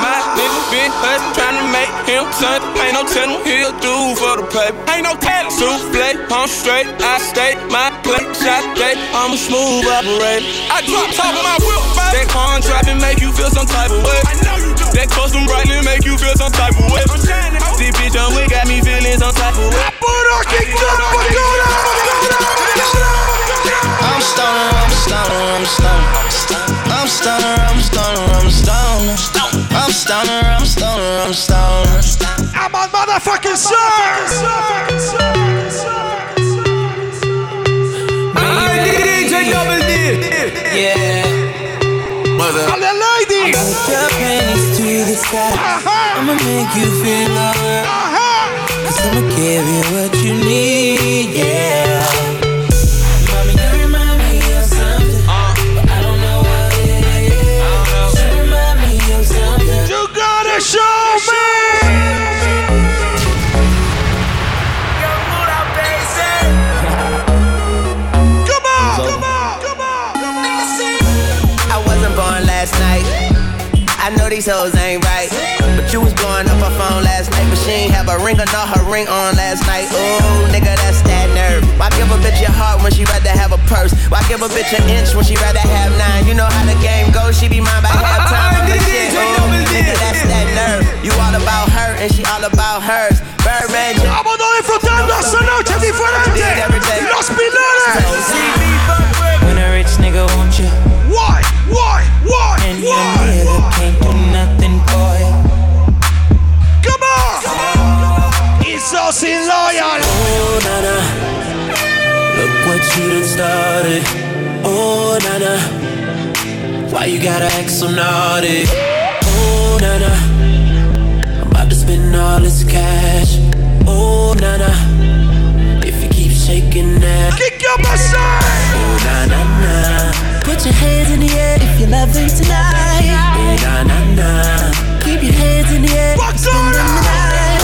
My nigga been hustling, trying to make him something. Ain't no telling he'll do for the paper. Ain't no telling. Souffle, I'm straight, I stay, my plate, shot day. I'm a smooth operator. I drop top of my whip, baby. That contract and make you feel some type of way. I know you do. That custom brightly make you feel some type of way. I'm shining. This bitch on we got me feeling some type of way. Puro I'm stoner, I'm stoner, I'm stoner. I'm stoner, I'm stoner, I'm stoner. I'm stoner, I'm stoner, I'm stoner. I'm on motherfucking DJ Double D. Yeah. Mother. All the ladies. Put your panties to the side. Uh-huh. I'ma make you feel alright. Cause I'ma give you what you need, yeah. These hoes ain't right. But you was blowing up her phone last night. But she ain't have a ring or not her ring on last night. Ooh, nigga, that's that nerve. Why give a bitch your heart when she rather have a purse? Why give a bitch an inch when she rather have nine? You know how the game goes. She be mine by halftime. I'm the shit. Ooh, nigga, that's that nerve. You all about her and she all about hers. Birdman, Vámonos disfrutando esta noche diferente. Los Pilares. When a rich nigga want you. Why? Why? Why? And your nigga can't do nothing for you. Come on. He's so sin loyal. Oh, nana. Look what you done started. Oh, nana. Why you gotta act so naughty? Oh, nana. I'm about to spend all this cash. Oh, nana. If you keep shaking that. Kick your machine. Oh, na na na. Put your hands in the air if you're loving tonight. Oh, na na na. Keep your hands in the air. What's going on?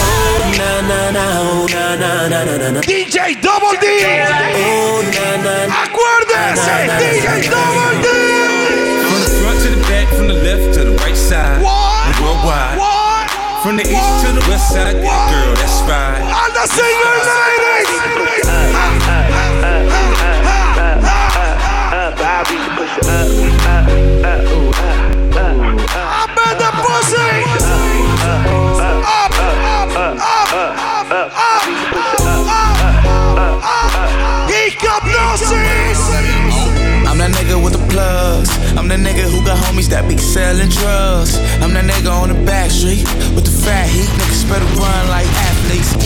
Oh, na na na. Oh, na na na na na. DJ Double D. Oh, na na na. Acuérdese, DJ Double D. From the front to the back, from the left to the right side. What? Worldwide. What? From the east to the west side, yeah, girl, that's fine. All the singers, ladies. The nigga who got homies that be selling drugs. I'm that nigga on the back street with the fat heat. Niggas better run like athletes.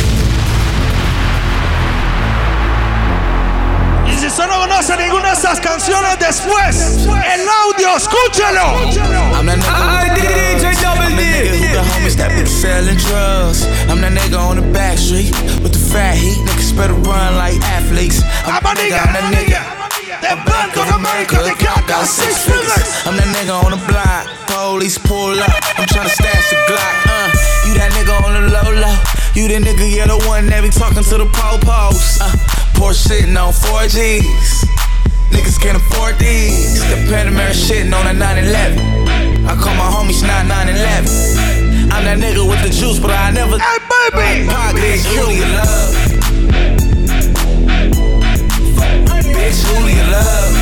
Y si usted no conoce ninguna de esas canciones después, el audio, escúchelo. I'm that nigga, Ay, DJ Double I'm that nigga who got homies that be selling drugs. I'm that nigga on the back street with the fat heat. Niggas better run like athletes. I'm that nigga, I'm that nigga. The Bank of America, they got that six figures. I'm that nigga on the block. Police pull up. I'm tryna stash the Glock. Uh, you that nigga on the low low. You the nigga, yeah, the one that be talking to the po-pos. Uh, Porsche sitting on 4Gs. Niggas can't afford these. The Panamera shitting on a 911. I call my homies 9911. I'm that nigga with the juice, but I never. Hey, baby! Pocket, Julia love. Bitch, Julia love.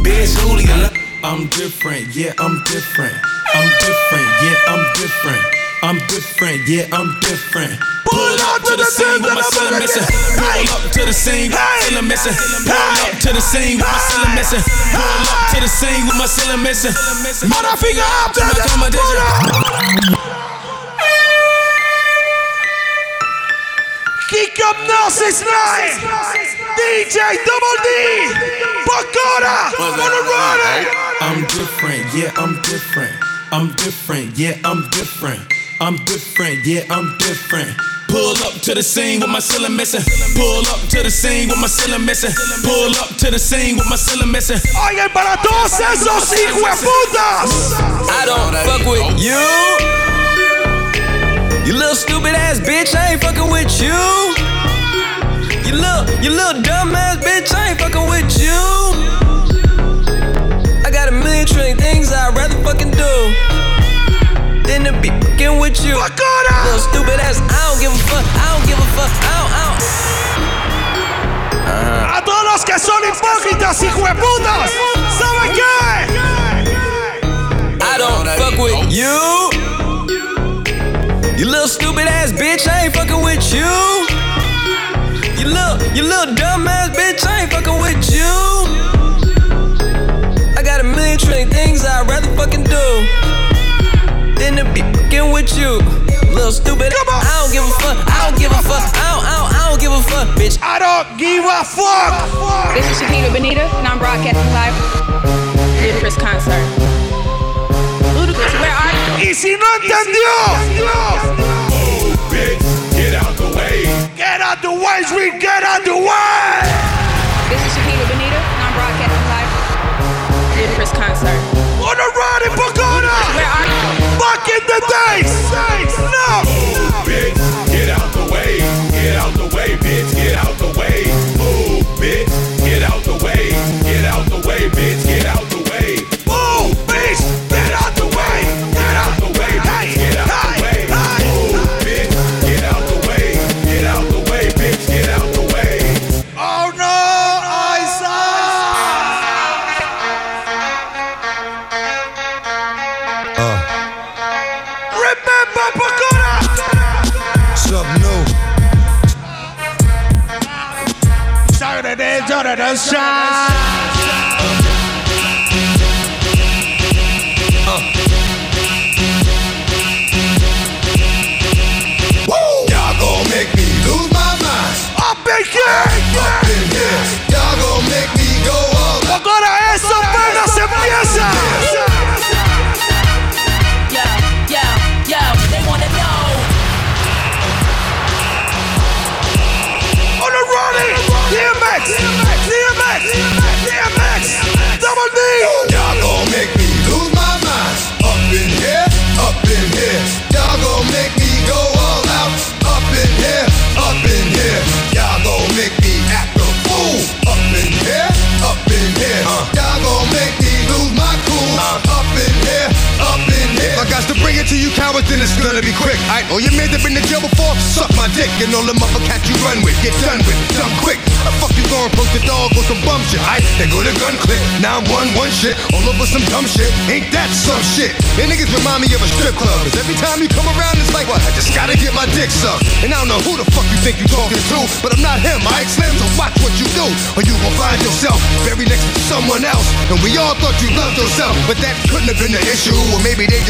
Bitch, Julia love. I'm different, yeah, I'm different. I'm different, yeah, I'm different. I'm different, yeah, I'm different. Pull up to the scene with my cylinder missing. Pull up to the scene with my cylinder missing. Pull up to the scene with my cylinder missing. Pull up to the scene with my cylinder missing. Motherfinger up to my competition. Kick up Narcissus Night. DJ Double D. Pocora. Wanna run? I'm different, yeah, I'm different. I'm different, yeah, I'm different. I'm different, yeah, I'm different. Pull up to the scene with my ceiling missing. Pull up to the scene with my ceiling missing. Pull up to the scene with my ceiling missing. Oigan, para todos esos hijueputas. I don't fuck with you. You little stupid ass bitch, I ain't fucking with you. You little, you little dumb ass bitch, I ain't fucking with you. I got a million trillion things I'd rather fucking do than to be fucking with you. Little stupid ass, I don't give a fuck, I don't give a fuck, I don't, I don't. A todos los que son hipócritas, hijueputas. ¿Saben qué? I don't fuck with you. You little stupid ass bitch, I ain't fucking with you. You little, you little dumb ass bitch, I ain't fucking with you. I got a million trillion things I'd rather fucking do than to be fucking with you. Little stupid, I don't give a fuck, I don't give a fuck, I don't, I don't, I don't give a fuck, bitch. I don't give a fuck. This is Shakira Benita, and I'm broadcasting live from the concert. Y si no entendió. Get out the way. Get out the way, sweet, get out the way. This is Shakira Benita, and I'm broadcasting live from the Ludacris concert. Wanna run it, Bakona? Where are you? Back in the days. No. Bitch, get out the way. Get out the way, bitch. Get out the way. Move, bitch. Get out the way. Get out the way, bitch. Get out Woo! Y'all gon' make me lose my mind. Up in here. Up in here. Y'all gon' make me go all out. Ahora eso apenas empieza. Yeah, up I got to bring it to you cowards, then it's gonna be quick. I know oh, you made have been in jail before, suck my dick. And all the motherfuckers you run with, get done with, done quick. The fuck you going, post the dog with some bum shit. I they go to gun click, now I'm one, one shit, all over some dumb shit. Ain't that some shit? And niggas remind me of a strip club. Cause every time you come around, it's like, what? I just gotta get my dick sucked. And I don't know who the fuck you think you talking to, but I'm not him, I Slim, so watch what you do, or you will find yourself very next to someone else. And we all thought you loved yourself, but that couldn't have been the issue. Or maybe they just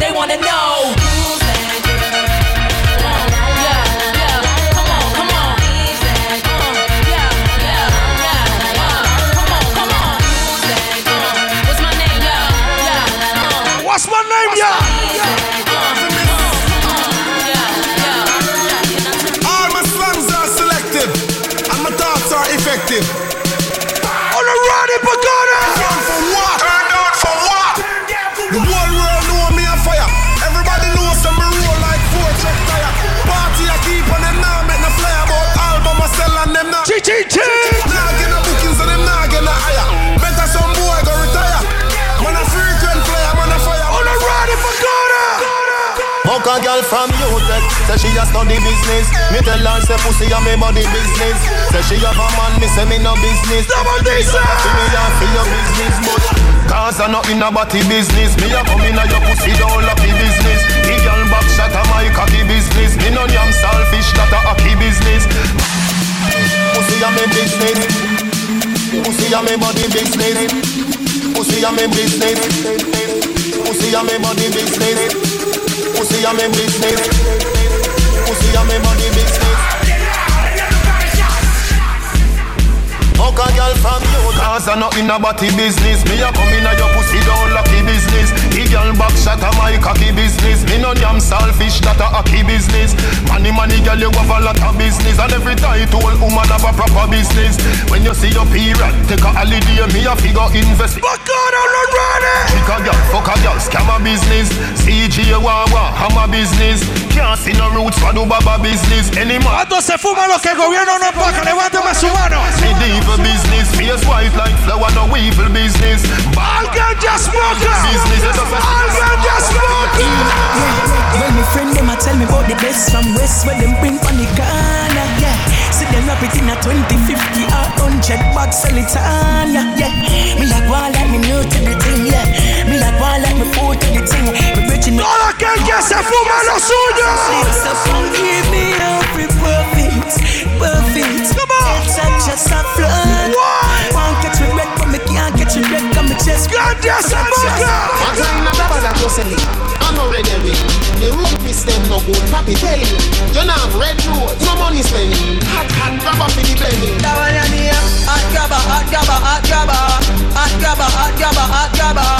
They wanna know. Fuck a girl from Utrecht, say she a study business. Me tell her say pussy a me body business. Say she have a man, me say me no business. Double D, sir. Me a fi your business, but cause I not in a body business. Me a come in a your pussy down lucky business. The girl back shot a my cocky business. Me no damn selfish, that a hockey business. Pussy a me business. Pussy a me body business. Pussy a me business. Pussy a me body business. Pussy a me business. Pussy a me body business. Fuck a girl from Cause I not in a body business. Me a come in a your pussy down lucky business. The girl back shot a my cocky business. Me no damn selfish that a hockey business. Money money girl you have a lot of business. And every title woman have a proper business. When you see your period Take a holiday me a figure invest. Fuck God, I'm not ready! Trick a girl, fuck a girl, scam a business CG Wawa, hammer business Can't see no roots for do baba business Any man ¿Cuántos se fuman los que el gobierno no paga? Levántame su mano. See the evil business, face white like flower, no evil business. I'll get just smoker. Business, I'll get just smoker. When my friend them a tell me about the best from West, where them bring on the corner, See them it in a 20, 50 or 100 bucks, sell it on, yeah, yeah. Me like one like me new to the thing, yeah. Me like one like me food to the thing. Me rich in the Todo aquel que se fuma lo suyo. Give me every perfect, perfect. Come on. It's just a flood. Why? Can't catch me red, got me chest. God, yes, smoker. One time my brother that was selling, I'm already eh? rich. Eh? The root them no good, papi tell you. You not have red road, no money spending. Hot, hot, up in the blending. That one ya name, hot grabber, hot grabber, hot grabber, hot grabber, hot grabber, hot grabber.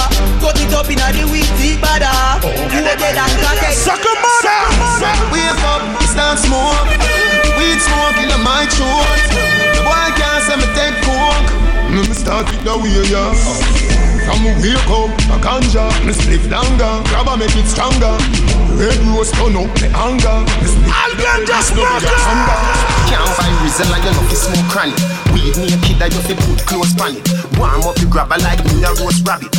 Cut it up inna the weed, deep bada. Oh. You a dead and crackhead. Eh? Suck a mother. Wake up, it's not smoke. Weed smoke in my throat. The boy can't say me take coke. Me start it the way, yeah. From me wake up, a ganja, me spliff longer, grab a make it stronger. Red rose turn up the anger. Me split I'll get just smoker. Can't find reason like you love to smoke chronic. Weed naked that you fi put close pan it. Warm up the grabber like me a roast rabbit.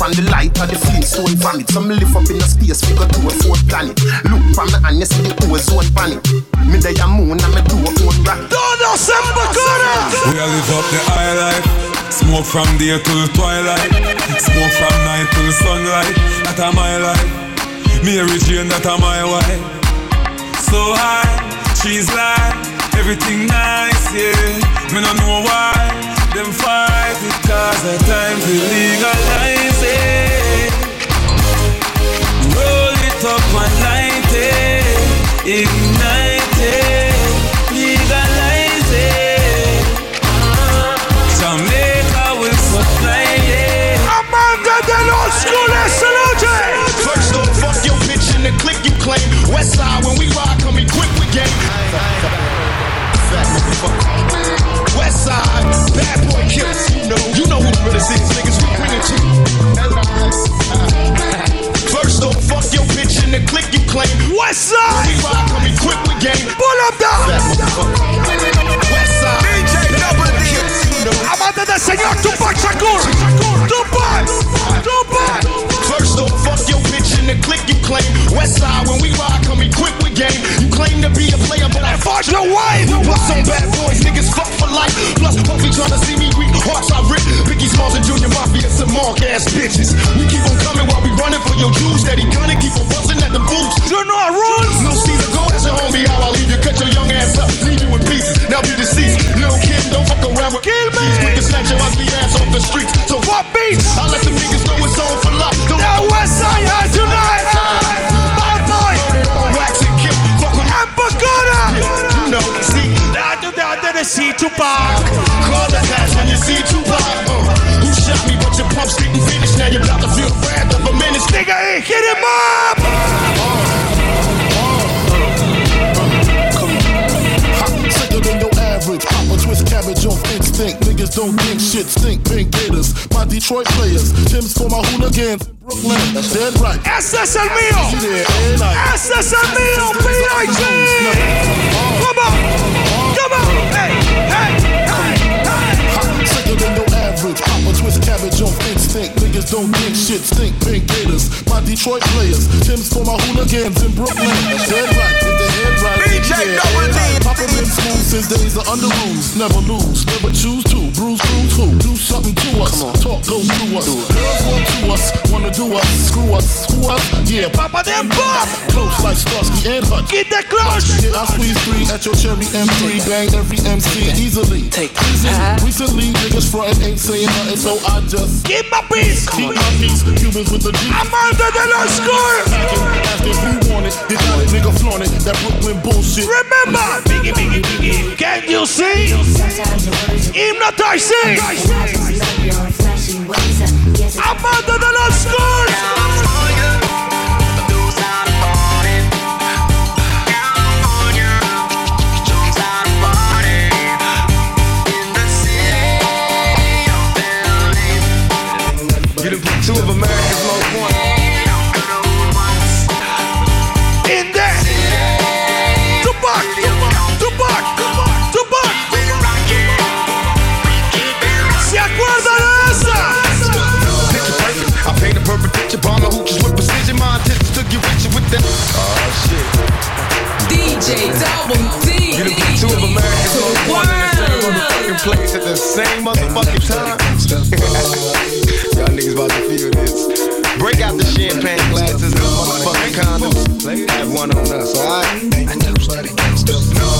Clip on the light of the flintstone vomit. So me lift up in the space figure to a fourth planet. Look from me and you see the ozone panic. Me day a moon and me do a own rocket. Todo se embacora. We a live up the high life. Smoke from day till twilight. Smoke from night till sunlight. That a my life. Mary Jane, that a my wife. So high, she's like everything nice, yeah. Me no know why them fight because the time to legalize it. Roll it up and light it, ignite it, legalize it. Jamaica will supply it. Amanda de los school esta noche. First up, fuck your bitch in the click you claim. West side, when we ride, come equipped with game. Fat motherfucker. West side, bad boy killers. You know, you know who the realest is, niggas. We bring it to you. First off, fuck your bitch in the click you claim. West side. We ride, come equipped with game. Pull up down. West side. DJ Double D. Amante del señor Tupac Shakur. Tupac. Tupac. First off, the click you claim. West side, when we ride, come equipped with game. You claim to be a player, but I Fuck your wife. Plus some bad boys, niggas fuck for life. Plus, Puffy tryna see me weak, hearts I rip. Biggie Smalls and Junior Mafia, some mark ass bitches. We keep on coming while we running for your Jews. Steady gunning, keep on busting at the boots. You know our rules. No Caesar, go as a homie, how I leave you. Cut your young ass up, leave you in pieces. Now be deceased. Lil' Kim, don't fuck around with Kill me. Quick to snatch your ugly ass off the streets. So What beats? I let the niggas know it's on for life. Don't The West Side has Bad on see, the sea Tupac. Call the dash when you see Tupac. Uh, who shot me, but your pumps didn't finish. Now you're about to feel wrath of a menace. Nigga, hey, hit him up. Hot, sicker than your average. Pop a twist cabbage off instinct. Niggas don't think shit stink. Pink Gators, my Detroit players. Tim's for my hooligans in Brooklyn. Dead right. Ese es el mío. Yeah, and I. Ese es el mío. B.I.G. Come on. Come on. Hey, hey, hey, hey. Sicker than your average. Pop a twist cabbage off instinct. Niggas don't think shit stink. Pink Gators, my Detroit players. Tim's for my hooligans in Brooklyn. Dead right. With the head right. DJ yeah, Double and D. I. Papa been smooth since days of under rules. Never lose, never choose to. Bruise, cruise, who? Do something to us. Come on. Talk goes through us. Girls want to us, wanna do us. Screw us, screw us? Yeah, Papa them pop. close like Starsky and Hutch. Get that close. Yeah, I squeeze three at your cherry M3, bang every MC easily. Take Easily. Recently, niggas frontin' ain't saying nothing, so I just Keep my keep my. Cubans with the G. Amante de los Score. Packing, asking who want it. You nigga, flaunt it. That Brooklyn bullshit. Remember, biggie, biggie, biggie. Can you see? Hypnotizing. Amante de los Score. DJ Double D. You done put two of America's most wanted in the same motherfucking place at the same motherfucking time. Y'all niggas about to feel this. Break out the champagne glasses and motherfucking condoms. Have one on us, alright?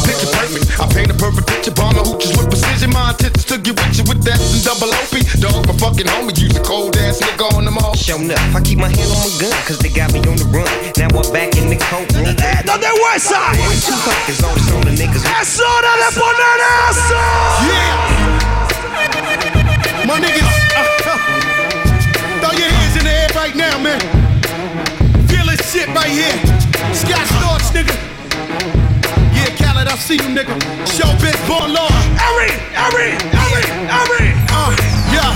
Picture perfect. I paint a perfect picture. Bomber hooches with precision. My intentions to get richer with that and double OP. Dog, my fucking homie. Use a cold ass nigga on them all. Showing up, I keep my hand on my gun, cause they got me on the run. Now I'm back in the courtroom. Esto de West Side. Two fuckers on the on the niggas. Es hora de poner eso. My niggas, uh, uh, throw your hands in the air right now, man. Feel this shit right here. Scott Storch, nigga. Yeah, Khaled, I see you, nigga. Showbiz, born law. Harry, Harry, Harry, Harry. Uh, yeah.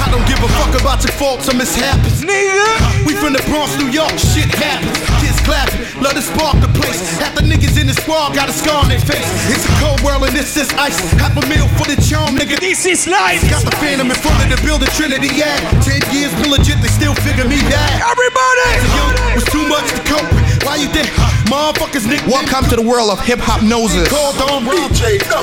I don't give a fuck about your faults or mishaps. Nigga. We from the Bronx, New York, shit happens. Kids clapping, love to spark the place. Half the niggas in the squad got a scar on their face. It's a cold world and this is ice. Half a meal for the charm, nigga. This is life. Got the phantom in front of the building, Trinity, yeah. Ten years, been legit, they still figure me bad. Everybody. Young was too much to cope with. Why you think motherfuckers nick Welcome to the world of Hiphopnosis. Called on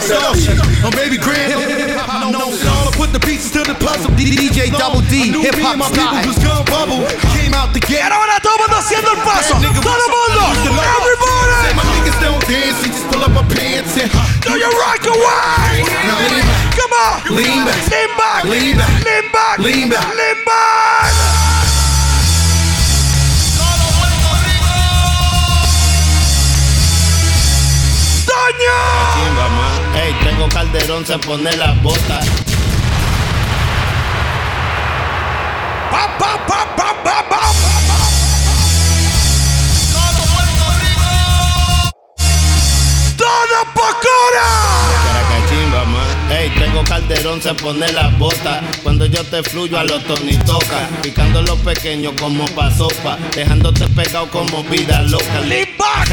Starship, or maybe Grand Hiphopnosis. All I put the pieces to the puzzle. DJ Double D, Hip Hop and my Sky. people was gun bubble. Came out the gate. Ahora todo mundo haciendo el paso. Todo mundo. Say my niggas don't dance, they just pull up my pants and Do you rock away? Now lean back, Come on. Lean back. Lean back. Lean back. Lean back. Lean back. Lean back. ¡Coño! Ey, tengo calderón, se pone las botas. Pa, pa, pa, Ey, tengo calderón, se pone las botas. Cuando yo te fluyo a los Tony. Picando los pequeños como pa' sopa. Dejándote pegado como vida loca. ¡Limpa!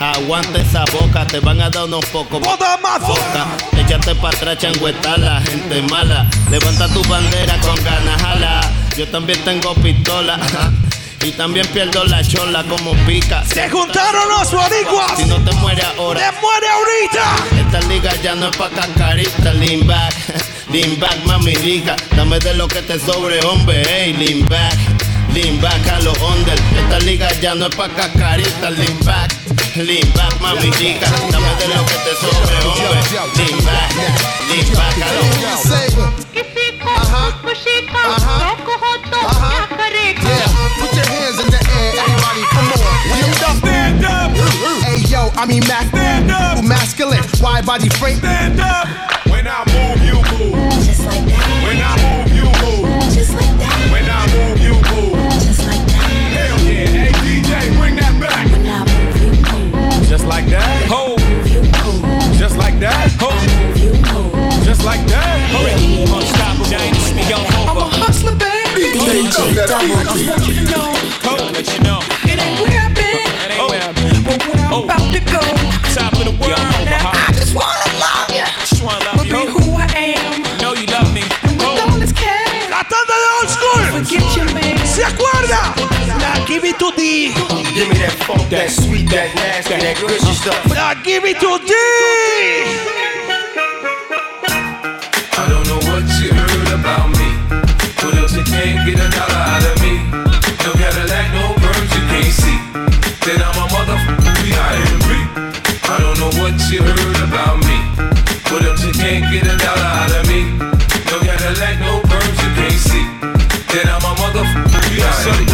Aguanta esa boca, te van a dar unos pocos. Boca. Échate pa' atrás, changueta, la gente mala. Levanta tu bandera con ganas, jala. Yo también tengo pistola. Y también pierdo la chola como pica. Se juntaron los boricuas. Si no te muere ahora. ¡Te muere ahorita! Esta liga ya no es pa' cacarita. Lean back, lean back, mami rica. Dame de lo que te sobre, hombre. Hey, lean back, lean back a los under. Esta liga ya no es pa' cacarita. Lean back, lean back, mami rica. Dame de lo que te sobre, hombre. Lean back, lean back a los under. Yeah, put your hands in the air, everybody. Come on, stand up, stand up. Hey yo, I mean Mac, stand up. Masculine, wide body frame. Stand up. When I move, you I'm a hustler, baby. Let you know. It ain't where. But where I'm about to go. Top of the world. I just wanna love you. Be who I am. Know you love me. With. La tanda de old school. Forget your man. ¿Se acuerda? La give it to D. Give me that funk, that sweet, that nasty, that gushy stuff. La give it to D. can't get a dollar out of me. No Cadillac, no birds you can't see. Then I'm a motherfucker P.I.M.P. I don't know what you heard about me. But else you can't get a dollar out of me. No Cadillac, no birds you can't see. Then I'm a motherfucker P.I.M.P.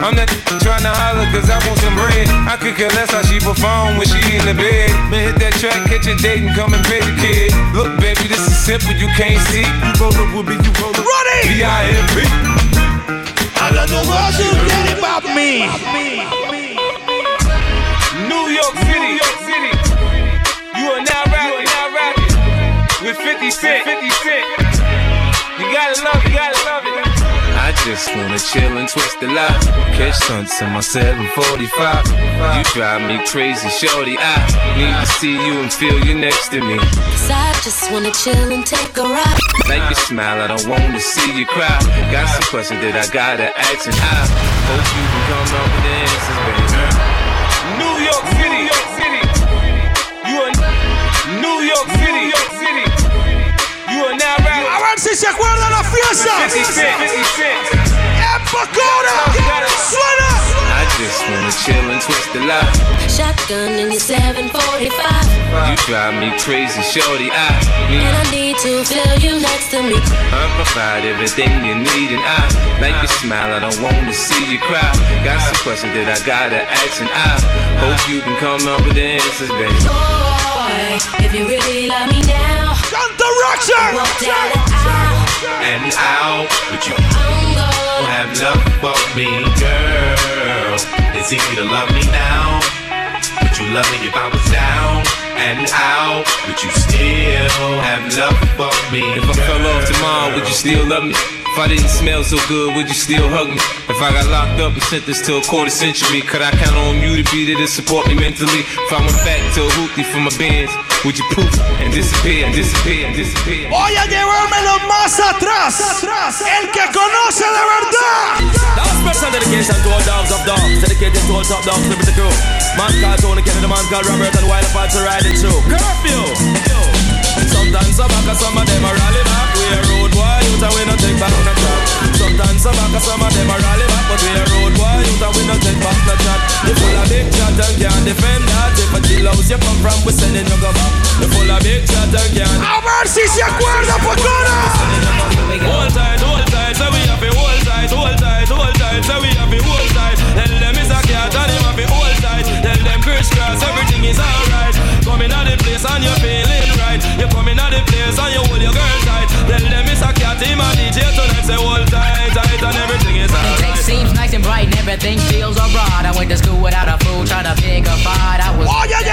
I'm not trying to holler cause I want some bread. I could care less how she perform when she in the bed. Man, hit that track, catch a date and come and pay the kid. Look, baby, this is simple, you can't see. You roll up with me, you roll up. Ready? P-I-M-P. I don't know what you get about me. New York City. You are now rapping, now rapping with 50 Cent. 50 Cent. You gotta love it, you gotta love it. I just wanna chill and twist the lot. Catch stunts in my 745. You drive me crazy, shorty. I need to see you and feel you next to me. Cause I just wanna chill and take a ride. Like your smile, I don't wanna see you cry. Got some questions that I gotta ask, and I hope you can come up with the answers, baby. New York City. New York si se acuerdan la fiesta. 50 Cent. 50 Cent. En Pocora. Suena. I just wanna chill and twist the lot. Shotgun in your 745. You drive me crazy, shorty. I And I need to feel you next to me. I provide everything you need, and I like your smile. I don't wanna see you cry. Got some questions that I gotta ask, and I hope you can come up with the answers, baby. Boy, if you really love me now, Canta Roxy. And out with you. Gonna Have love for me, girl. It's easy to love me now. Would you love me if I was down and out? Would you still have love for me? If I fell off tomorrow, would you still love me? If I didn't smell so good, would you still hug me? If I got locked up and sentenced to a quarter century, could I count on you to be there to support me mentally? If I went back to a hoopty for my bands, would you poof and disappear and disappear and disappear? Voy a llevármelo más atrás. El que conoce de verdad. Now special dedication to all dogs of dogs, dedicated to all top dogs, living the crew. Man called Tony Kennedy, man called Robert, and Wild Apart to ride it through. Curfew! Sometimes some back, and some of them are rally back. We a road boy, youth and we no take back no chat. Sometimes some back, some of them are rally back, but we a road boy youth and we no take back no chat. You full of big chat and can't defend that. If a chill house you come from, we sending you go back. You full of big chat and can't. A ver si se acuerda, Pocora. Hold tight, hold tight, so we have to hold tight, hold tight, hold tight, so we have the hold tight. Tell them it's a cat and him have the hold tight. Tell them crisscross, everything is alright. Coming out the place and you're feeling right. You're coming out the place and you hold your girl tight. Tell them team DJ tonight, say tight, tight, and everything is alright. It seems nice and bright, and everything feels alright. I went to school without a food, trying to figure fight. I was. Oh, yeah, yeah.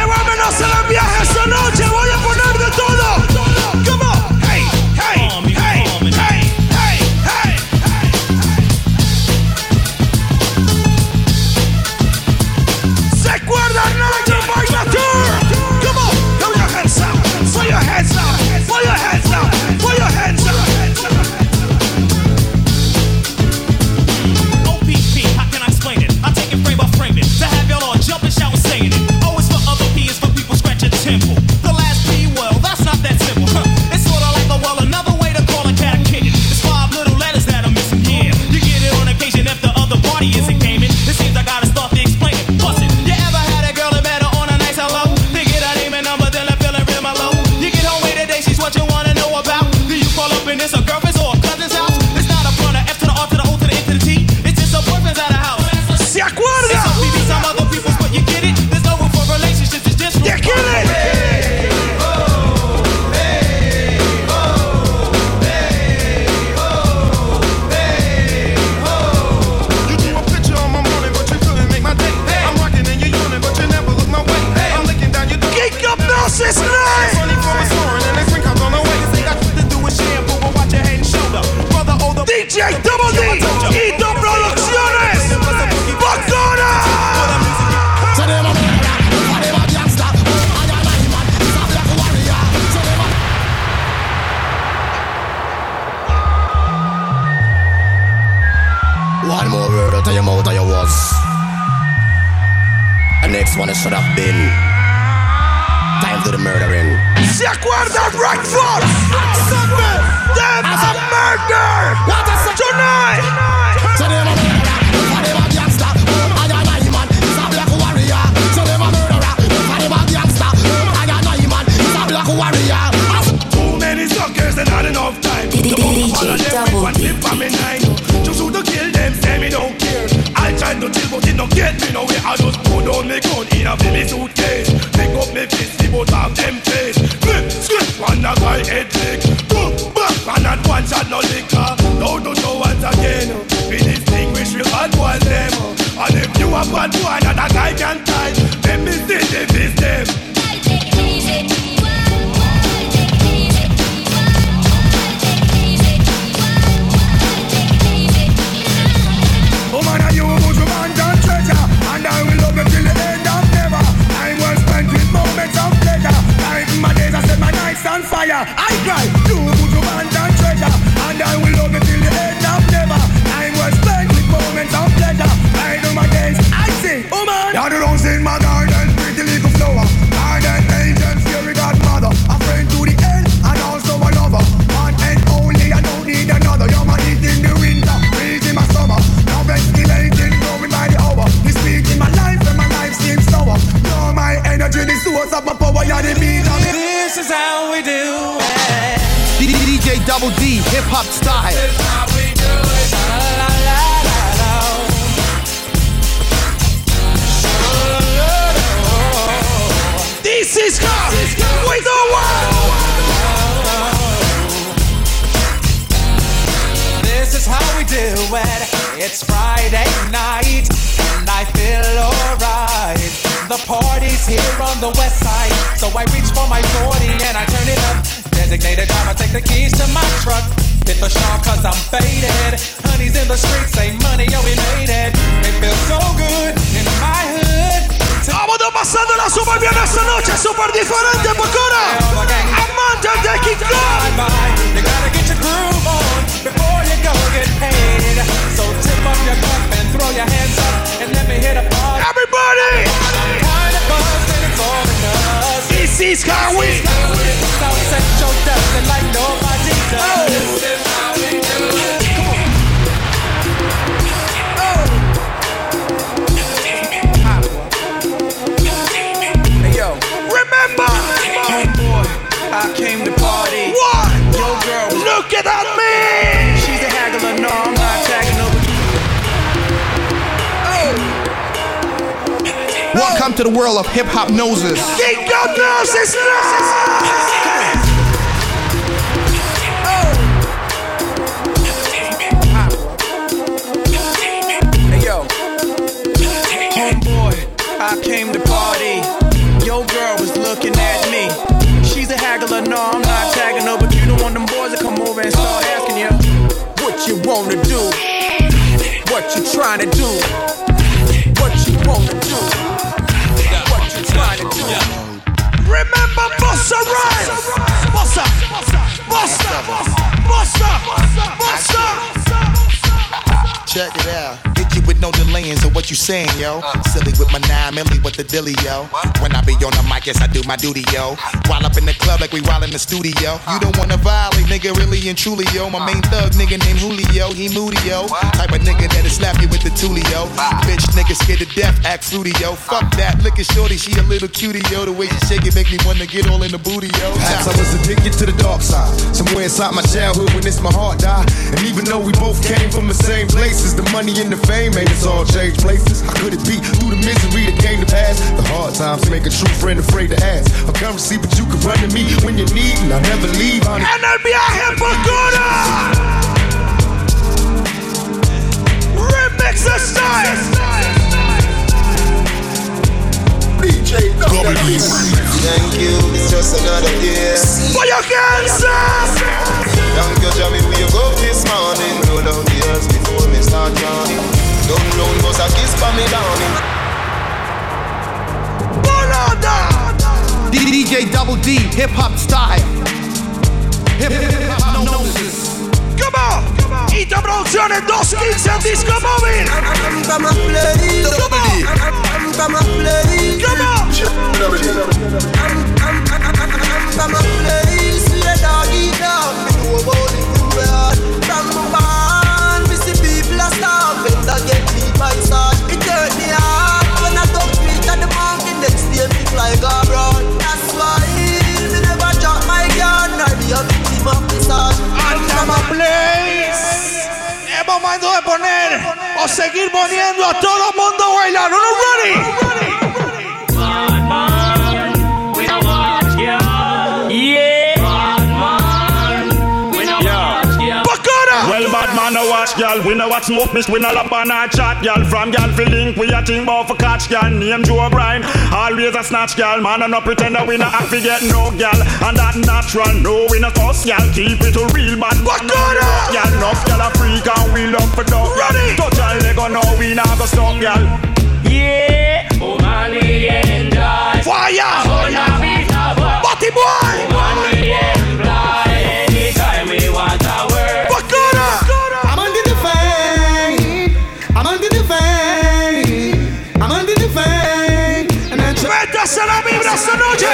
Take the keys to my truck. Hit the shop cause I'm faded. Honey's in the streets, say money, yo, we made it. It feels so good in my hood. Pasándola súper bien esta noche, súper diferente. Amantes de King You gotta get your groove on before you go get paid. So tip up your cup and throw your hands up and let me hit a party. Everybody! I'm kind of buzzed and it's all This is how we South Central does it like nobody does. This is how we do it. Come on. Hey yo, remember, homeboy, I came to party. What? Yo, girl, look at that Welcome to the world of Hiphopnosis. King Kong noses Hey yo, homeboy, I came to party. Yo, girl was looking at me. She's a haggler, no, I'm not tagging her, but you don't want them boys to come over and start asking you what you wanna do, what you trying to do, Busta Rhymes. Bossa, Bossa, Bossa, Bossa. Check it out. Hit you with no delaying, so what you saying, yo? Uh. Silly with my nine milli with the dilly, yo. When I be on the mic, yes, I do my duty, yo. While up in the club like we while in the studio. You uh. don't wanna violate, nigga, really and truly, yo. My uh. main thug, nigga named Julio, he moody, yo. Type of nigga that'll slap you with the tulio. Bitch, nigga scared to death, act fruity, yo. Fuck that, look at shorty, she a little cutie, yo. The way she shake it make me wanna get all in the booty, yo. Perhaps I was addicted to the dark side. Somewhere inside my childhood when it's my heart died. And even though we both came from the same places, the money and the fame made us all change places. How could it be through the misery that came to pass? The hard times make a true friend afraid to ask. A currency, but you can run to me when you need, and I'll never leave. Honey. En el viaje Pocora. Remix the style. DJ Thank you, it's just another day. Put your up. Thank you, Jamie, we go this morning. Roll out the earth before me start yawning. Come round, bust a kiss for me, DJ Double D, hip hop style. Hip hop. Come on. Ita Producciones 215 Disco Móvil. Come on. Come on. Come on. Girl, what smoke me win a lap on a chat, girl. From girl fi link, we a think about for catch, girl. Name Joe Bryan, always a snatch, girl. Man, and no pretend that we not have to get no, girl. And that natural, no, we not us, girl. Keep it real bad. What good? Uh? Girl, enough, girl, a freak and we love for dog. Ready? Touch her leg on, no, we not go stop, girl. Yeah, oh, Mali and I. Fire! Body boy! Money and fly Esta la vibra esta noche.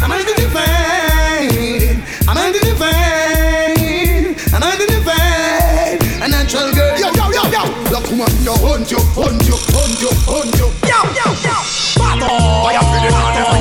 I'm under the fame. I'm under the fame. I'm under the fame. A natural girl. Yo, yo, yo, yo. Look, woman, yo, hunt you, hunt you, hunt you, hunt you. Yo, yo, yo. Fire for the money, fire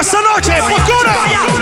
esta noche. Fucura.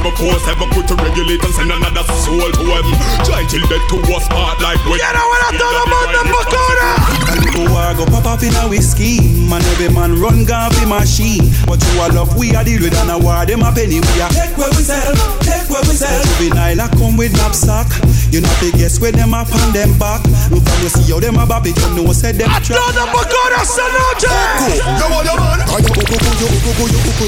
Up the fucking seven four seven put to regulate and send another soul to him. Try till dead to us part like we. Get out with a ton of mother fucura. Go war go pop off in a whiskey Man every man run gun fi machine But you a love we are deal with and a war them a penny we a Take where we sell, take where we sell Juvenile a come with knapsack You know fi guess where them a pan them back Look how you see how them a bop it You know say them trap Toda fucura esta noche. Yo, what you man? And you uku ku, you uku ku, you uku.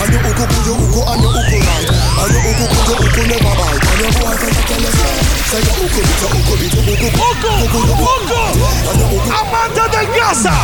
And you uku ku, you uku, and you uku right. And you uku ku, you uku never bite. And your boyfriend a tell you say, say uku bit, you uku bit, uku Uku, uku, uku. Uku. Amanda de Gaza.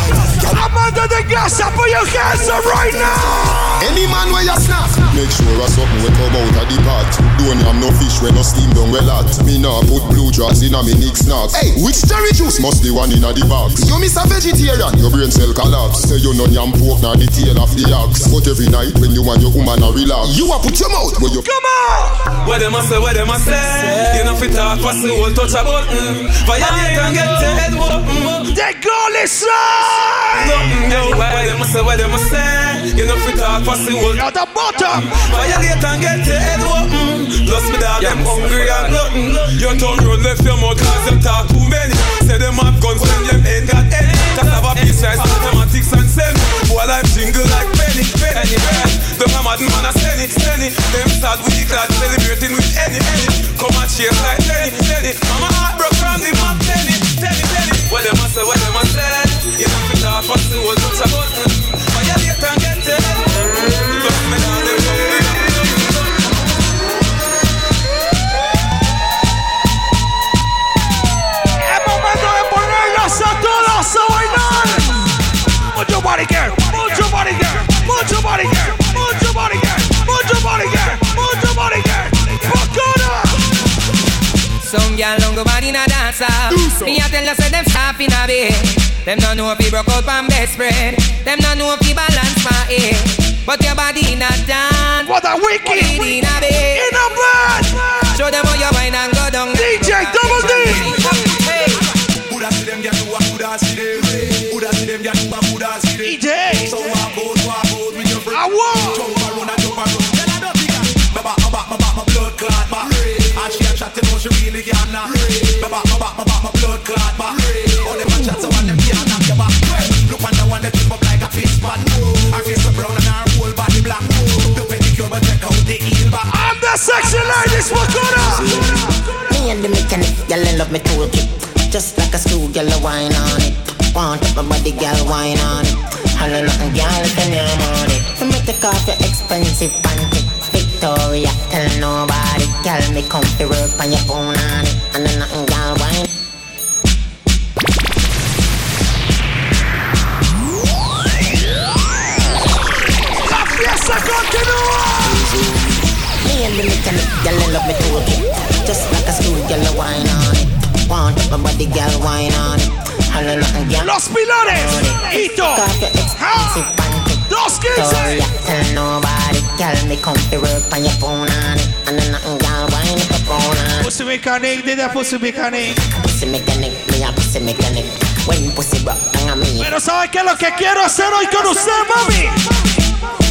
Amanda de Gaza, put your hands up right now. Any man where you snap. Make sure a something we come out of the pot. Don't have no fish when no steam down well hot. Me nah put blue drugs in a me Nick snacks. Hey, which cherry juice must be one in a the box? You miss a vegetarian, your brain cell collapse. Say you no yam pork na the tail of the ox. But every night when you and your woman a relax, you a put your mouth where you. Come on. What them a say, what them a say? You know fit talk, pass the whole touch a button. Violate and get your head open The goal is side. Nothing, yo What them a say, what them a say? You know fit talk, pass the whole At the bottom. Violate and get your head open Plus me dog, them hungry and nothing. Your tongue road left your mouth cause them talk too many. Say them have guns when them ain't got any A mathematics and semi Boy life jingle like penny, penny, penny. The mad man a send it, send it. Them sad with the clad celebrating with any, any. Come and chase like Lenny, Lenny. Mama heart broke from the map, Lenny, Lenny, Lenny. What them a say, what them a say. You know fit off fast the whole touch a button Violate and get it Mucho body care, mucho body care, mucho body care, mucho body care, mucho body care, mucho body care. Fucura. Some gyal don't go bad in a dancer. Me a tell you say them stop in a bed. Them no know if you broke out from best friend. Them no know if you balance my head. But your body in a dance. What a wicked in a bed. In a bed. Show them how you wine and go down. DJ Double D. Hey. Coulda see them get to a coulda see them. Coulda see them get to a coulda see them. DJ. So walk out, walk out with your friend. I want. Jump around and jump around. Tell her don't think My back, my back, my back, my blood clot back. And she a chat, you know she really can knock. My back, my back, my back, my blood clot back. All them a chat, so one them can't knock your back. Look on the one that keep up like a fish pot. Her face so brown and her whole body black. The pedicure but check out the heel back. I'm the sexy ladies, Fucura. Me and the mechanic, y'all love me toolkit. Just like a school girl, wine on it. Want up my body, girl, wine on it. Holla nothing, girl, if you on it. So me take off your expensive panty. Victoria, tell nobody. Girl, me come to work on your phone on it. Then nothing, girl, wine. La fiesta continúa. Me and the mechanic, girl, I love me toolkit. Just like a school, girl, I wine on it. Want my body, girl, wine on girl. Los Pilares, Hito, Dos Story, tell nobody, girl, me come to work on your phone on it. And then nothing, girl, wine up your phone on it. Pussy mechanic, did a pussy mechanic. Pussy mechanic, me a pussy mechanic. When pussy broke, down a me. Pero ¿sabe qué es lo que quiero hacer hoy con usted, mami?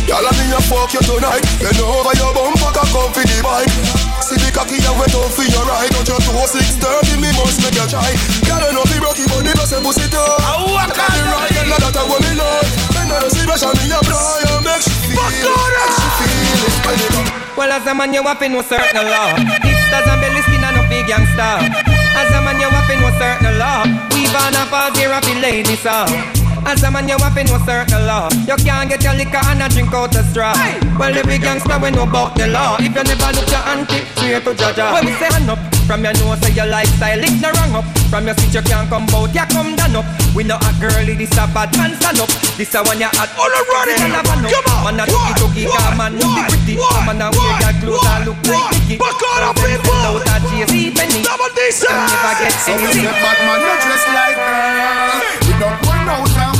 Y'all me a fuck you tonight Bend over your bumper, cock up for the bike See the cocky and wet up for your ride Touch your toe, 630, me must make you try Girl, I know be rocky, but the best a pussy too I walk on the ride, and that a what me like Bend on the see, pressure me apply And make she feel, make she feel it Spend Well, as a man, you have to know certain law. Hipsters and belly skin and no big gangster. As a man, you have to know certain law. We born a for zero for ladies, sir. As a man, you have to know certain law. You can't get your liquor and a drink out the straw. Well, every gangster we know about the law. If you never look your auntie, swear to Jaja. Well, we say hand up. From your nose, say your lifestyle it's no wrong up. From your seat, you can't come out, you come down up. We know a girlie, this a bad man stand up. This a one you at all around it. Come on, man a tuggy tuggy, come man, you be pretty. Man a wear that clothes and look like Mickey. Back on up, people. Out a JC Penney. Double decent. Never get So we any. say bad man, not dressed like girl We don't run out and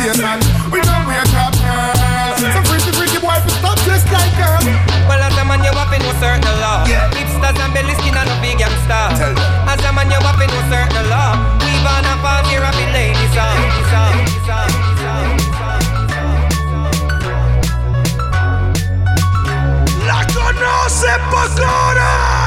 we don't bleed We don't wear top girl So pretty pretty boy, we stop dressed like girl Well, as a man, you have to know certain law. Hipsters and belly skin and no big gangster. As a man, you have to know certain law. We born a for zero for ladies, sir. Ladies, sir. Ladies, sir. La conoce Pocora.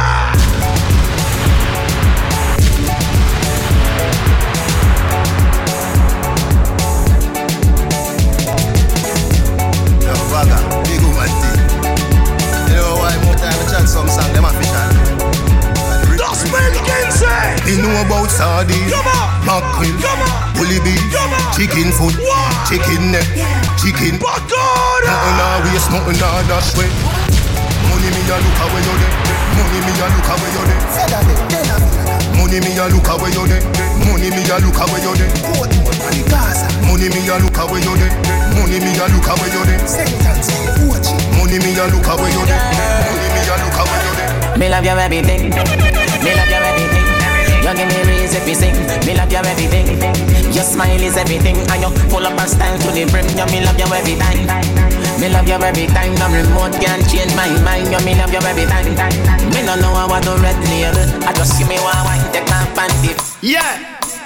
Some song, them a fish on 2015. Know about sardine, mackerel, bully beef, chicken foot, chicken neck, chicken. Nothing a waste, nothing a dash way Money me a look away you there Money me a look away you there Money me a look away you there Money me a look away you there Money me a look away you there Money me a look away you there Money me a look away you there Money me a look away you there Me love you everything. Me love you everything. You give me reason to sing. Me love you everything. Your smile is everything, and you full up of style to the brim. You me love you every time. Me love you every time. No remote can change my mind. You me love you every time. Me no know how I do red label. I just see me one wine take my panty. Yeah,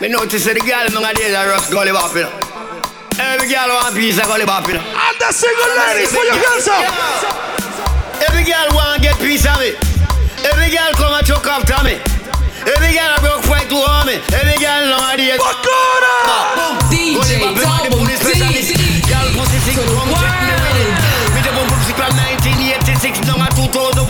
me notice that the girl in the days are rough gully bop, you. Every girl want a piece of gully bop, you. And the single ladies, put your hands up. Every girl want get piece of me. Every girl come and choke after me. Every girl a broke fight to harm me. Every girl know how to DJ Double D.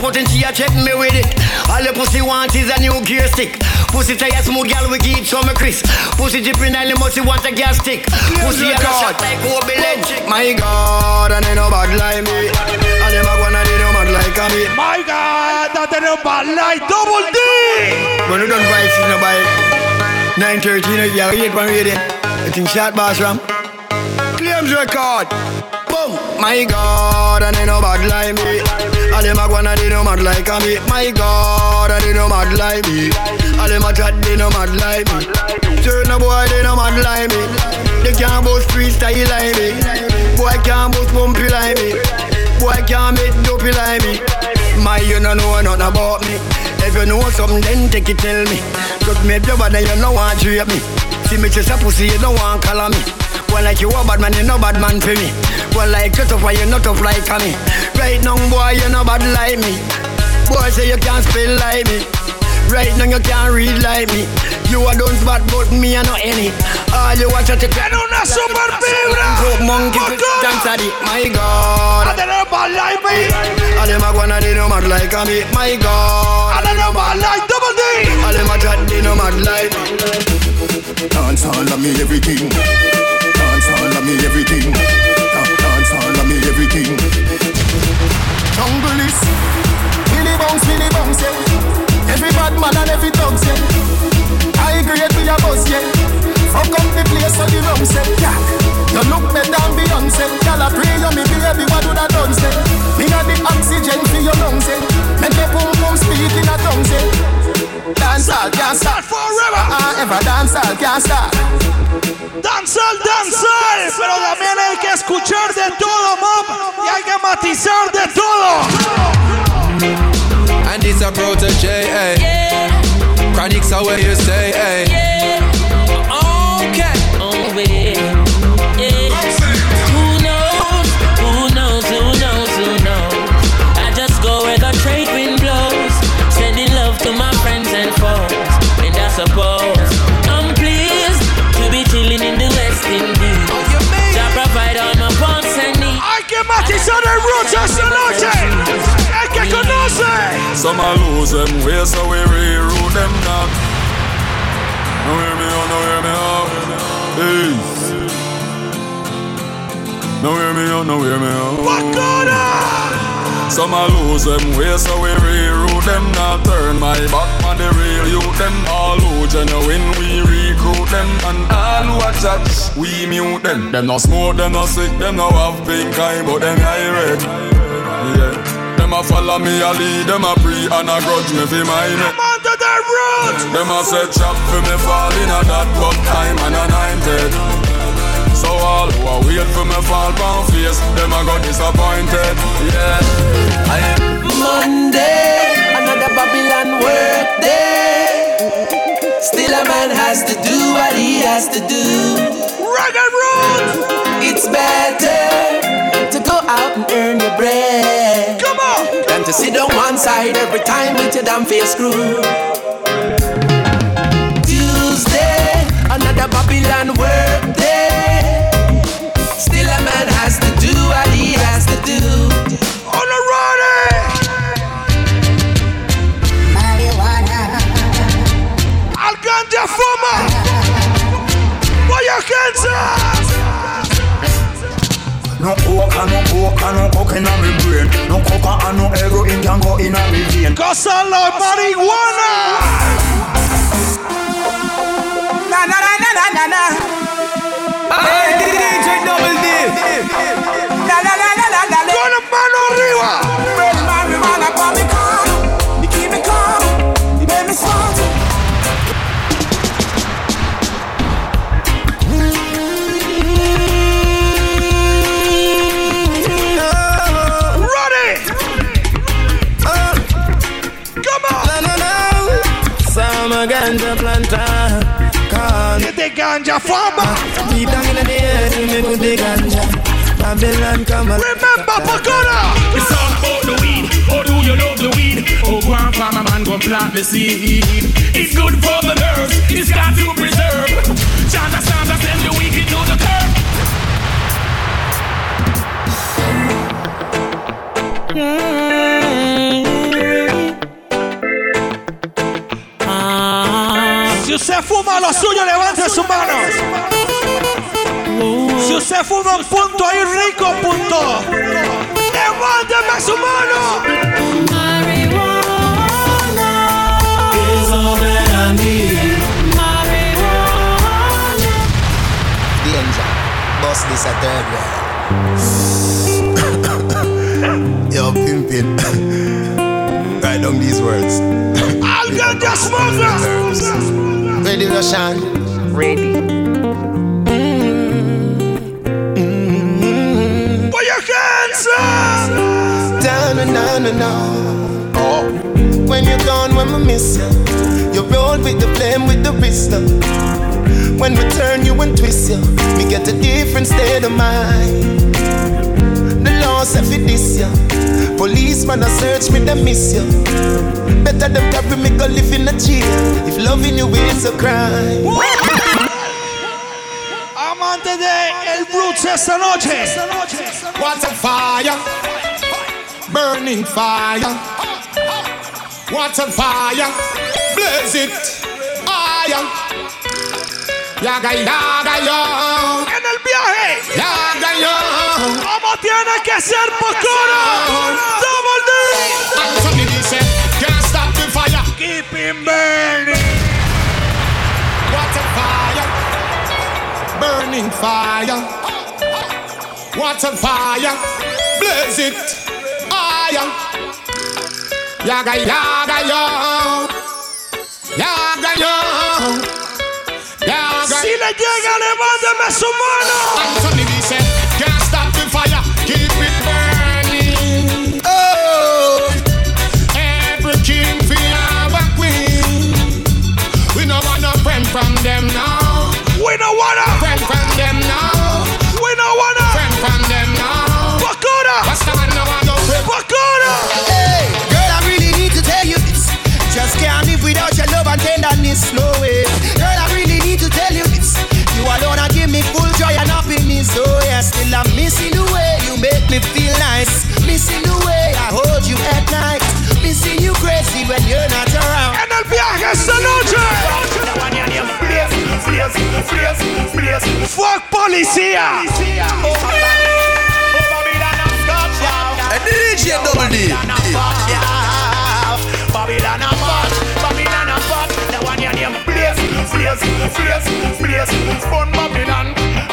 2014 she a check me with it. All the pussy want is a new gear stick. Pussy tire smooth, girl we keep some Chris. Pussy dripping and the musty want a gas stick. Pussy a shot like Kobe electric. My God, and they no bad like me. And them a gonna they no mad like me. My God, that they no bad like double D. When you done price, you know buy 913, you have 8 one rating. I think shot boss ram. Claims record. Boom. My God, and they no bad like me. All them a gonna they no mad like me. My God, they no mad like me. All them a chat they no mad like me. Certain boy they no mad like me. They can't boast freestyle like me. Boy can't boast bumpy like me. Boy can't make dopey like me. My you no know nothing about me. If you know something, then take it tell me. Just make your body, you no want to me. See me just a pussy, you don't want color me. Well, like you a bad man, you no bad man for me. Well, like you tough, you not tough like me. Right now, boy, you no bad like me. Boy, say you can't spell like me. Right now, you can't read like me. You a don't spot, but me a no any. All you watch at the En una super vibra. Monkey, dance at it. My God. And they no bad like me. All them a gonna they no mad like me. My God. And they no bad like double D. All them a chat they no mad like me. Dance all of me everything. All of me everything. Dance all of me everything. Jungle is Billy bounce, Billy bounce, yeah. Every bad man and every dog, yeah. I agree with your boss, yeah. Fuck up the place so the rum say, yeah. You look better than Beyonce. Girl, I pray you me baby, what would I done say? Me got the oxygen for your lungs, eh. Make me boom boom speak in a tongue, say. Dance all can't start forever. Uh, ever dance all can't start. Danzal, danzal, pero también hay que escuchar de todo, mom, y hay que matizar de todo. And this a protege, eh? Yeah. Chronics are where you stay, eh? Yeah. Some a lose them way, so we reroute them now. Now hear me out, now hear me out. Hey. Now hear me out, now hear me out. Some a lose them way, so we reroute them now. Turn my back on the real youth, them all who genuine, we recruit them. And all who a chat, we mute them. Them no smoke, them no sick, them no have pink eye, but them eye red. Yeah. Them a follow me, a lead, them a pre and a grudge me fi my me. I'm the roots. Them a say chop for me fall in a that, but time and a nine dead. So all who a wait for me fall pound face, them a go disappointed. Yeah. I am Monday, another Babylon work day. Still a man has to do what he has to do. Rugged road. It's better to go out and earn your bread. Come on. Than to sit on one side every time with your damn face screw. Tuesday, another Babylon work day. Al ganja fuma. Put your hands up. No coke and no coke and no coke inna me brain. No coke and no heroin can go inna me vein. Cause I love marijuana. Na na na na na na na. Ganja fuma. Deep down in the earth, we make good the ganja. Babylon come on. Remember Pocora. It's all about the weed. Oh, do you love the weed? Oh, go and farm a man, go plant the seed. It's good for the nerves. It's got to preserve. Chanta Santa send the wicked to the curb. Si usted fuma lo suyo, levante su mano. Si usted fuma un punto ahí rico, punto. Levánteme su mano. Is all that I need. Danger. Boss this a third round. Yo, pimpin'. Write down these words. Al ganja smoker. Ready, Roshan? Ready. Put your hands up. Down and down and down. Oh. When you're gone, when we miss you, you roll with the flame with the wrist. now. When we turn you and twist you, me get a different state of mind. Say fi this ya. Policeman a search me, them miss you. Better them carry me go live in a jail. If loving you is a crime. Amante de El Brutes esta noche. What a fire, burning fire. What a fire, blaze it, fire. Yaga, yaga, yo. ¿Cómo tiene que ser Pocora? Double D. Anthony dice, can't stop the fire. Keep him burning. What a fire. Burning fire. What a fire. Blaze it. Fire. Yaga, yaga, yo. Yaga, yo. Yaga. Si le llega, levánteme su mano. Anthony dice, and tenderness. No way. Girl, I really need to tell you this. You alone are give me full joy and happiness. Oh yeah, still I'm missing the way you make me feel nice. Missing the way I hold you at night. Missing you crazy when you're not around. En el viaje esta noche. Fuck policía. And DJ Double D. Babylon a Blaze, Blaze, Blaze. Spun Babylon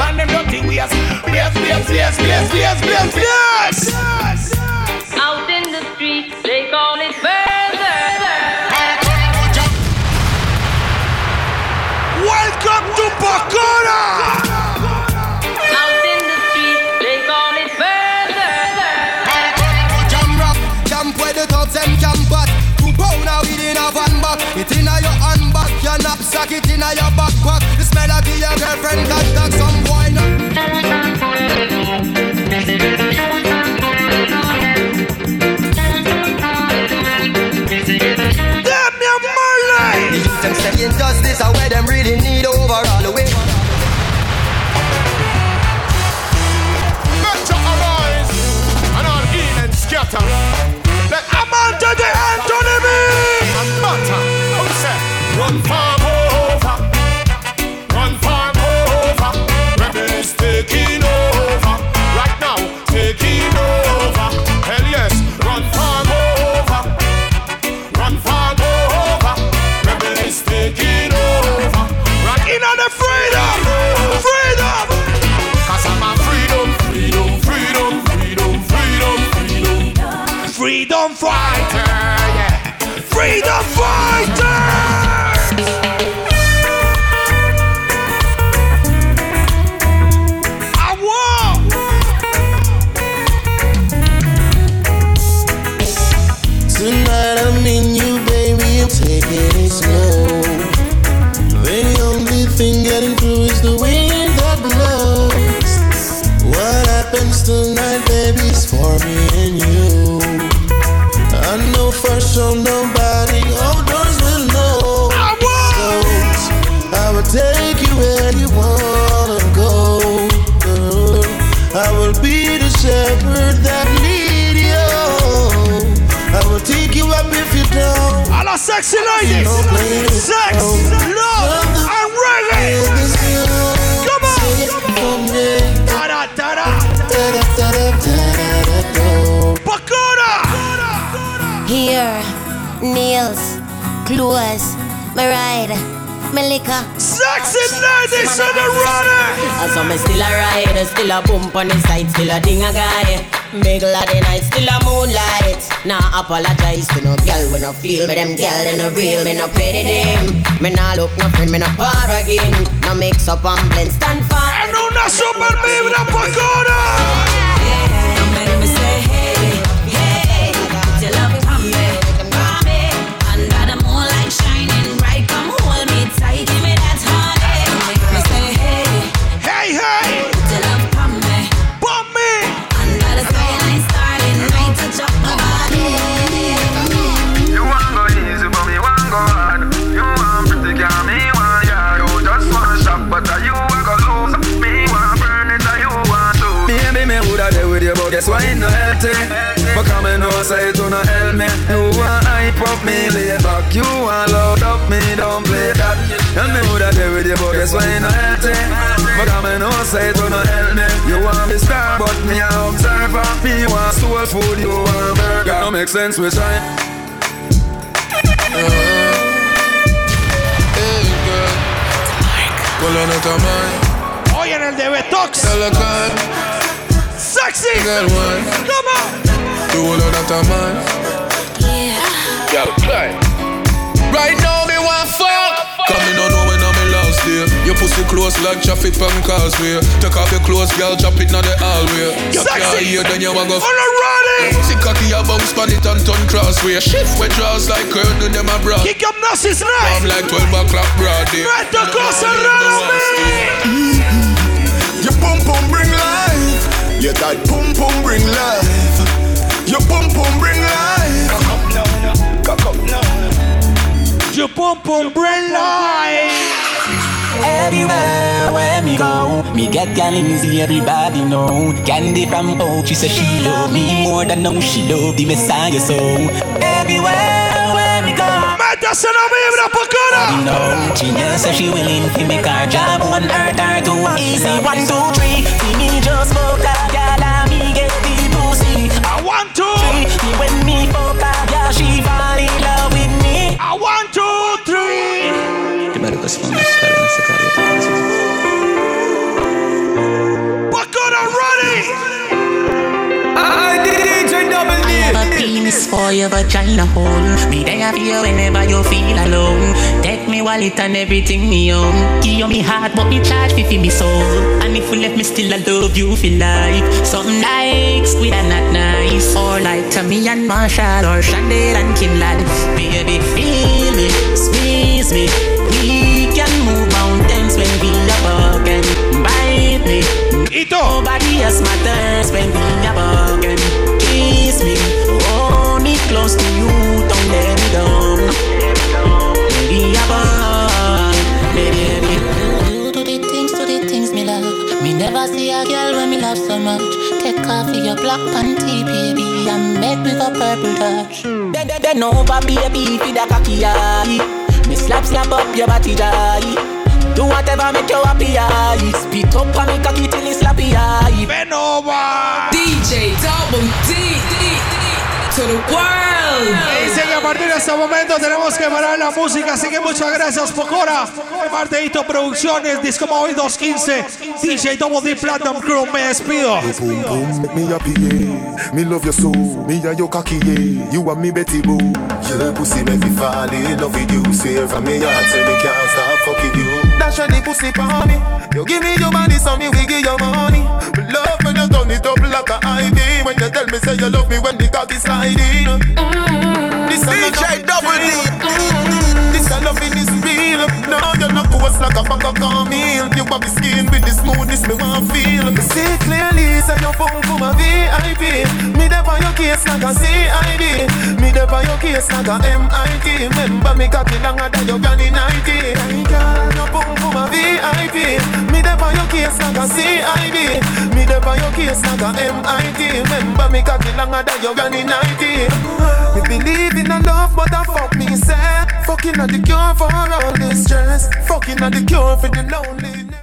and them dirty ways. Blaze, Blaze, Blaze, Blaze, Blaze, Blaze, Blaze. Out in the streets, they call it smell of your girlfriend got got some sexy ladies. Sex, love, and reggae. Come on. Da da da. Pocora. Here, nails, clothes, my ride, my liquor. Sexy ladies in the runner. So me still a ride, still a bump on the side, still a ding a guy. Middle of the night, still a moonlight. Nah apologize to no girl when I feel me them girl they no real, me no petty them. Me nah look no friend, me no par again. No mix up and blend, stand for. En una super vibra Pocora. Make guess why it no healthy? But come and know say it no help me. You want I Wipe up me, lay back. You want load up me, don't play that. Tell me who that there with you, but guess why you not healthy But I'm in no say to no help me. You want me star, but me a observer. Me want soul food, you want burger. Don't make sense, we try. Hoy en el de Betox. Sexy. Come on. Right now me want fuck. Come in on know when I'm in last day Your pussy close like traffic on causeway. Take off your clothes girl drop it now the hallway. You can't hear then you want go On a running mm. See cocky a bounce pan it and turn crossway. Shift. With draws like curtain them a bra Kick up Nassy's night I'm like 12 o'clock broad day. Right across the me pum pum bring life Everywhere where me go, me get gal easy, everybody know. Candy from Oak, she say she love me more than know she love the Messiah so. Everywhere where me go, Métase la vibra, Pocora. you know, she say she willing to make her job one earth or two. Easy one two three, see me just smoke a gal and me get the pussy. I want to. Three, when me fuck a gal, she fall in love Pocora ready. I DJ Double D a penis for your vagina hole. Me there for you whenever you feel alone. Take me wallet and everything me own. Give you me heart, but me charge me for me soul. And if you left me still, I love you for life. Something like squid and not nice. Or like Tommy and Marshall or Chandel and Kinlan. Baby, feel me, squeeze me. Ito. Nobody else matters when we are walking. Kiss me, hold me close to you, don't let me down. Baby, I born, baby, You do the things, do the things me love. Me never see a girl when me love so much. Take off your black panty, baby, and make me go purple touch. Then, then, then over, baby, feed a cocky eye. Me slap, slap up your body, dry. Do whatever make you happy, aye. Spit up and make cocky till it's slappy, aye. Bend over. DJ Double D, D, D to the world. Dicen que a partir de este momento tenemos que parar la música, así que muchas gracias Pocora. De parte de Hito Producciones, Disco Móvil 215, DJ Double D Platinum Crew, me despido. Boom boom, make me happy, yeah. Me love you so, me and your cocky, yeah. You and me Betty Boo. Your pussy make me fall in love with you. Swear from me heart, say me can't stop fucking you. Dash on the pussy for me. You give me your body, so me we give you money. Me love when you turn it up like a IV. When you tell me say you love me when the cocky sliding. Mm-hmm. This DJ Double D. Mm-hmm. This a loving is real. No, you're not post like a bag of cornmeal. You have the skin with the smoothness me want feel. Me see clearly, say you phone for my VIP. Me there on your case like a CID. Me there on your case like a MIT. Remember me cocky longer than your granny 90. Girl, you phone for my VIP. Me there on your case like a CID. Me there on your case like a MIT. Remember me cocky longer than your granny 90. Me believe in a love, but I fuck me sad. Fucking at the cure for all this stress. Fucking at the cure for the lonely.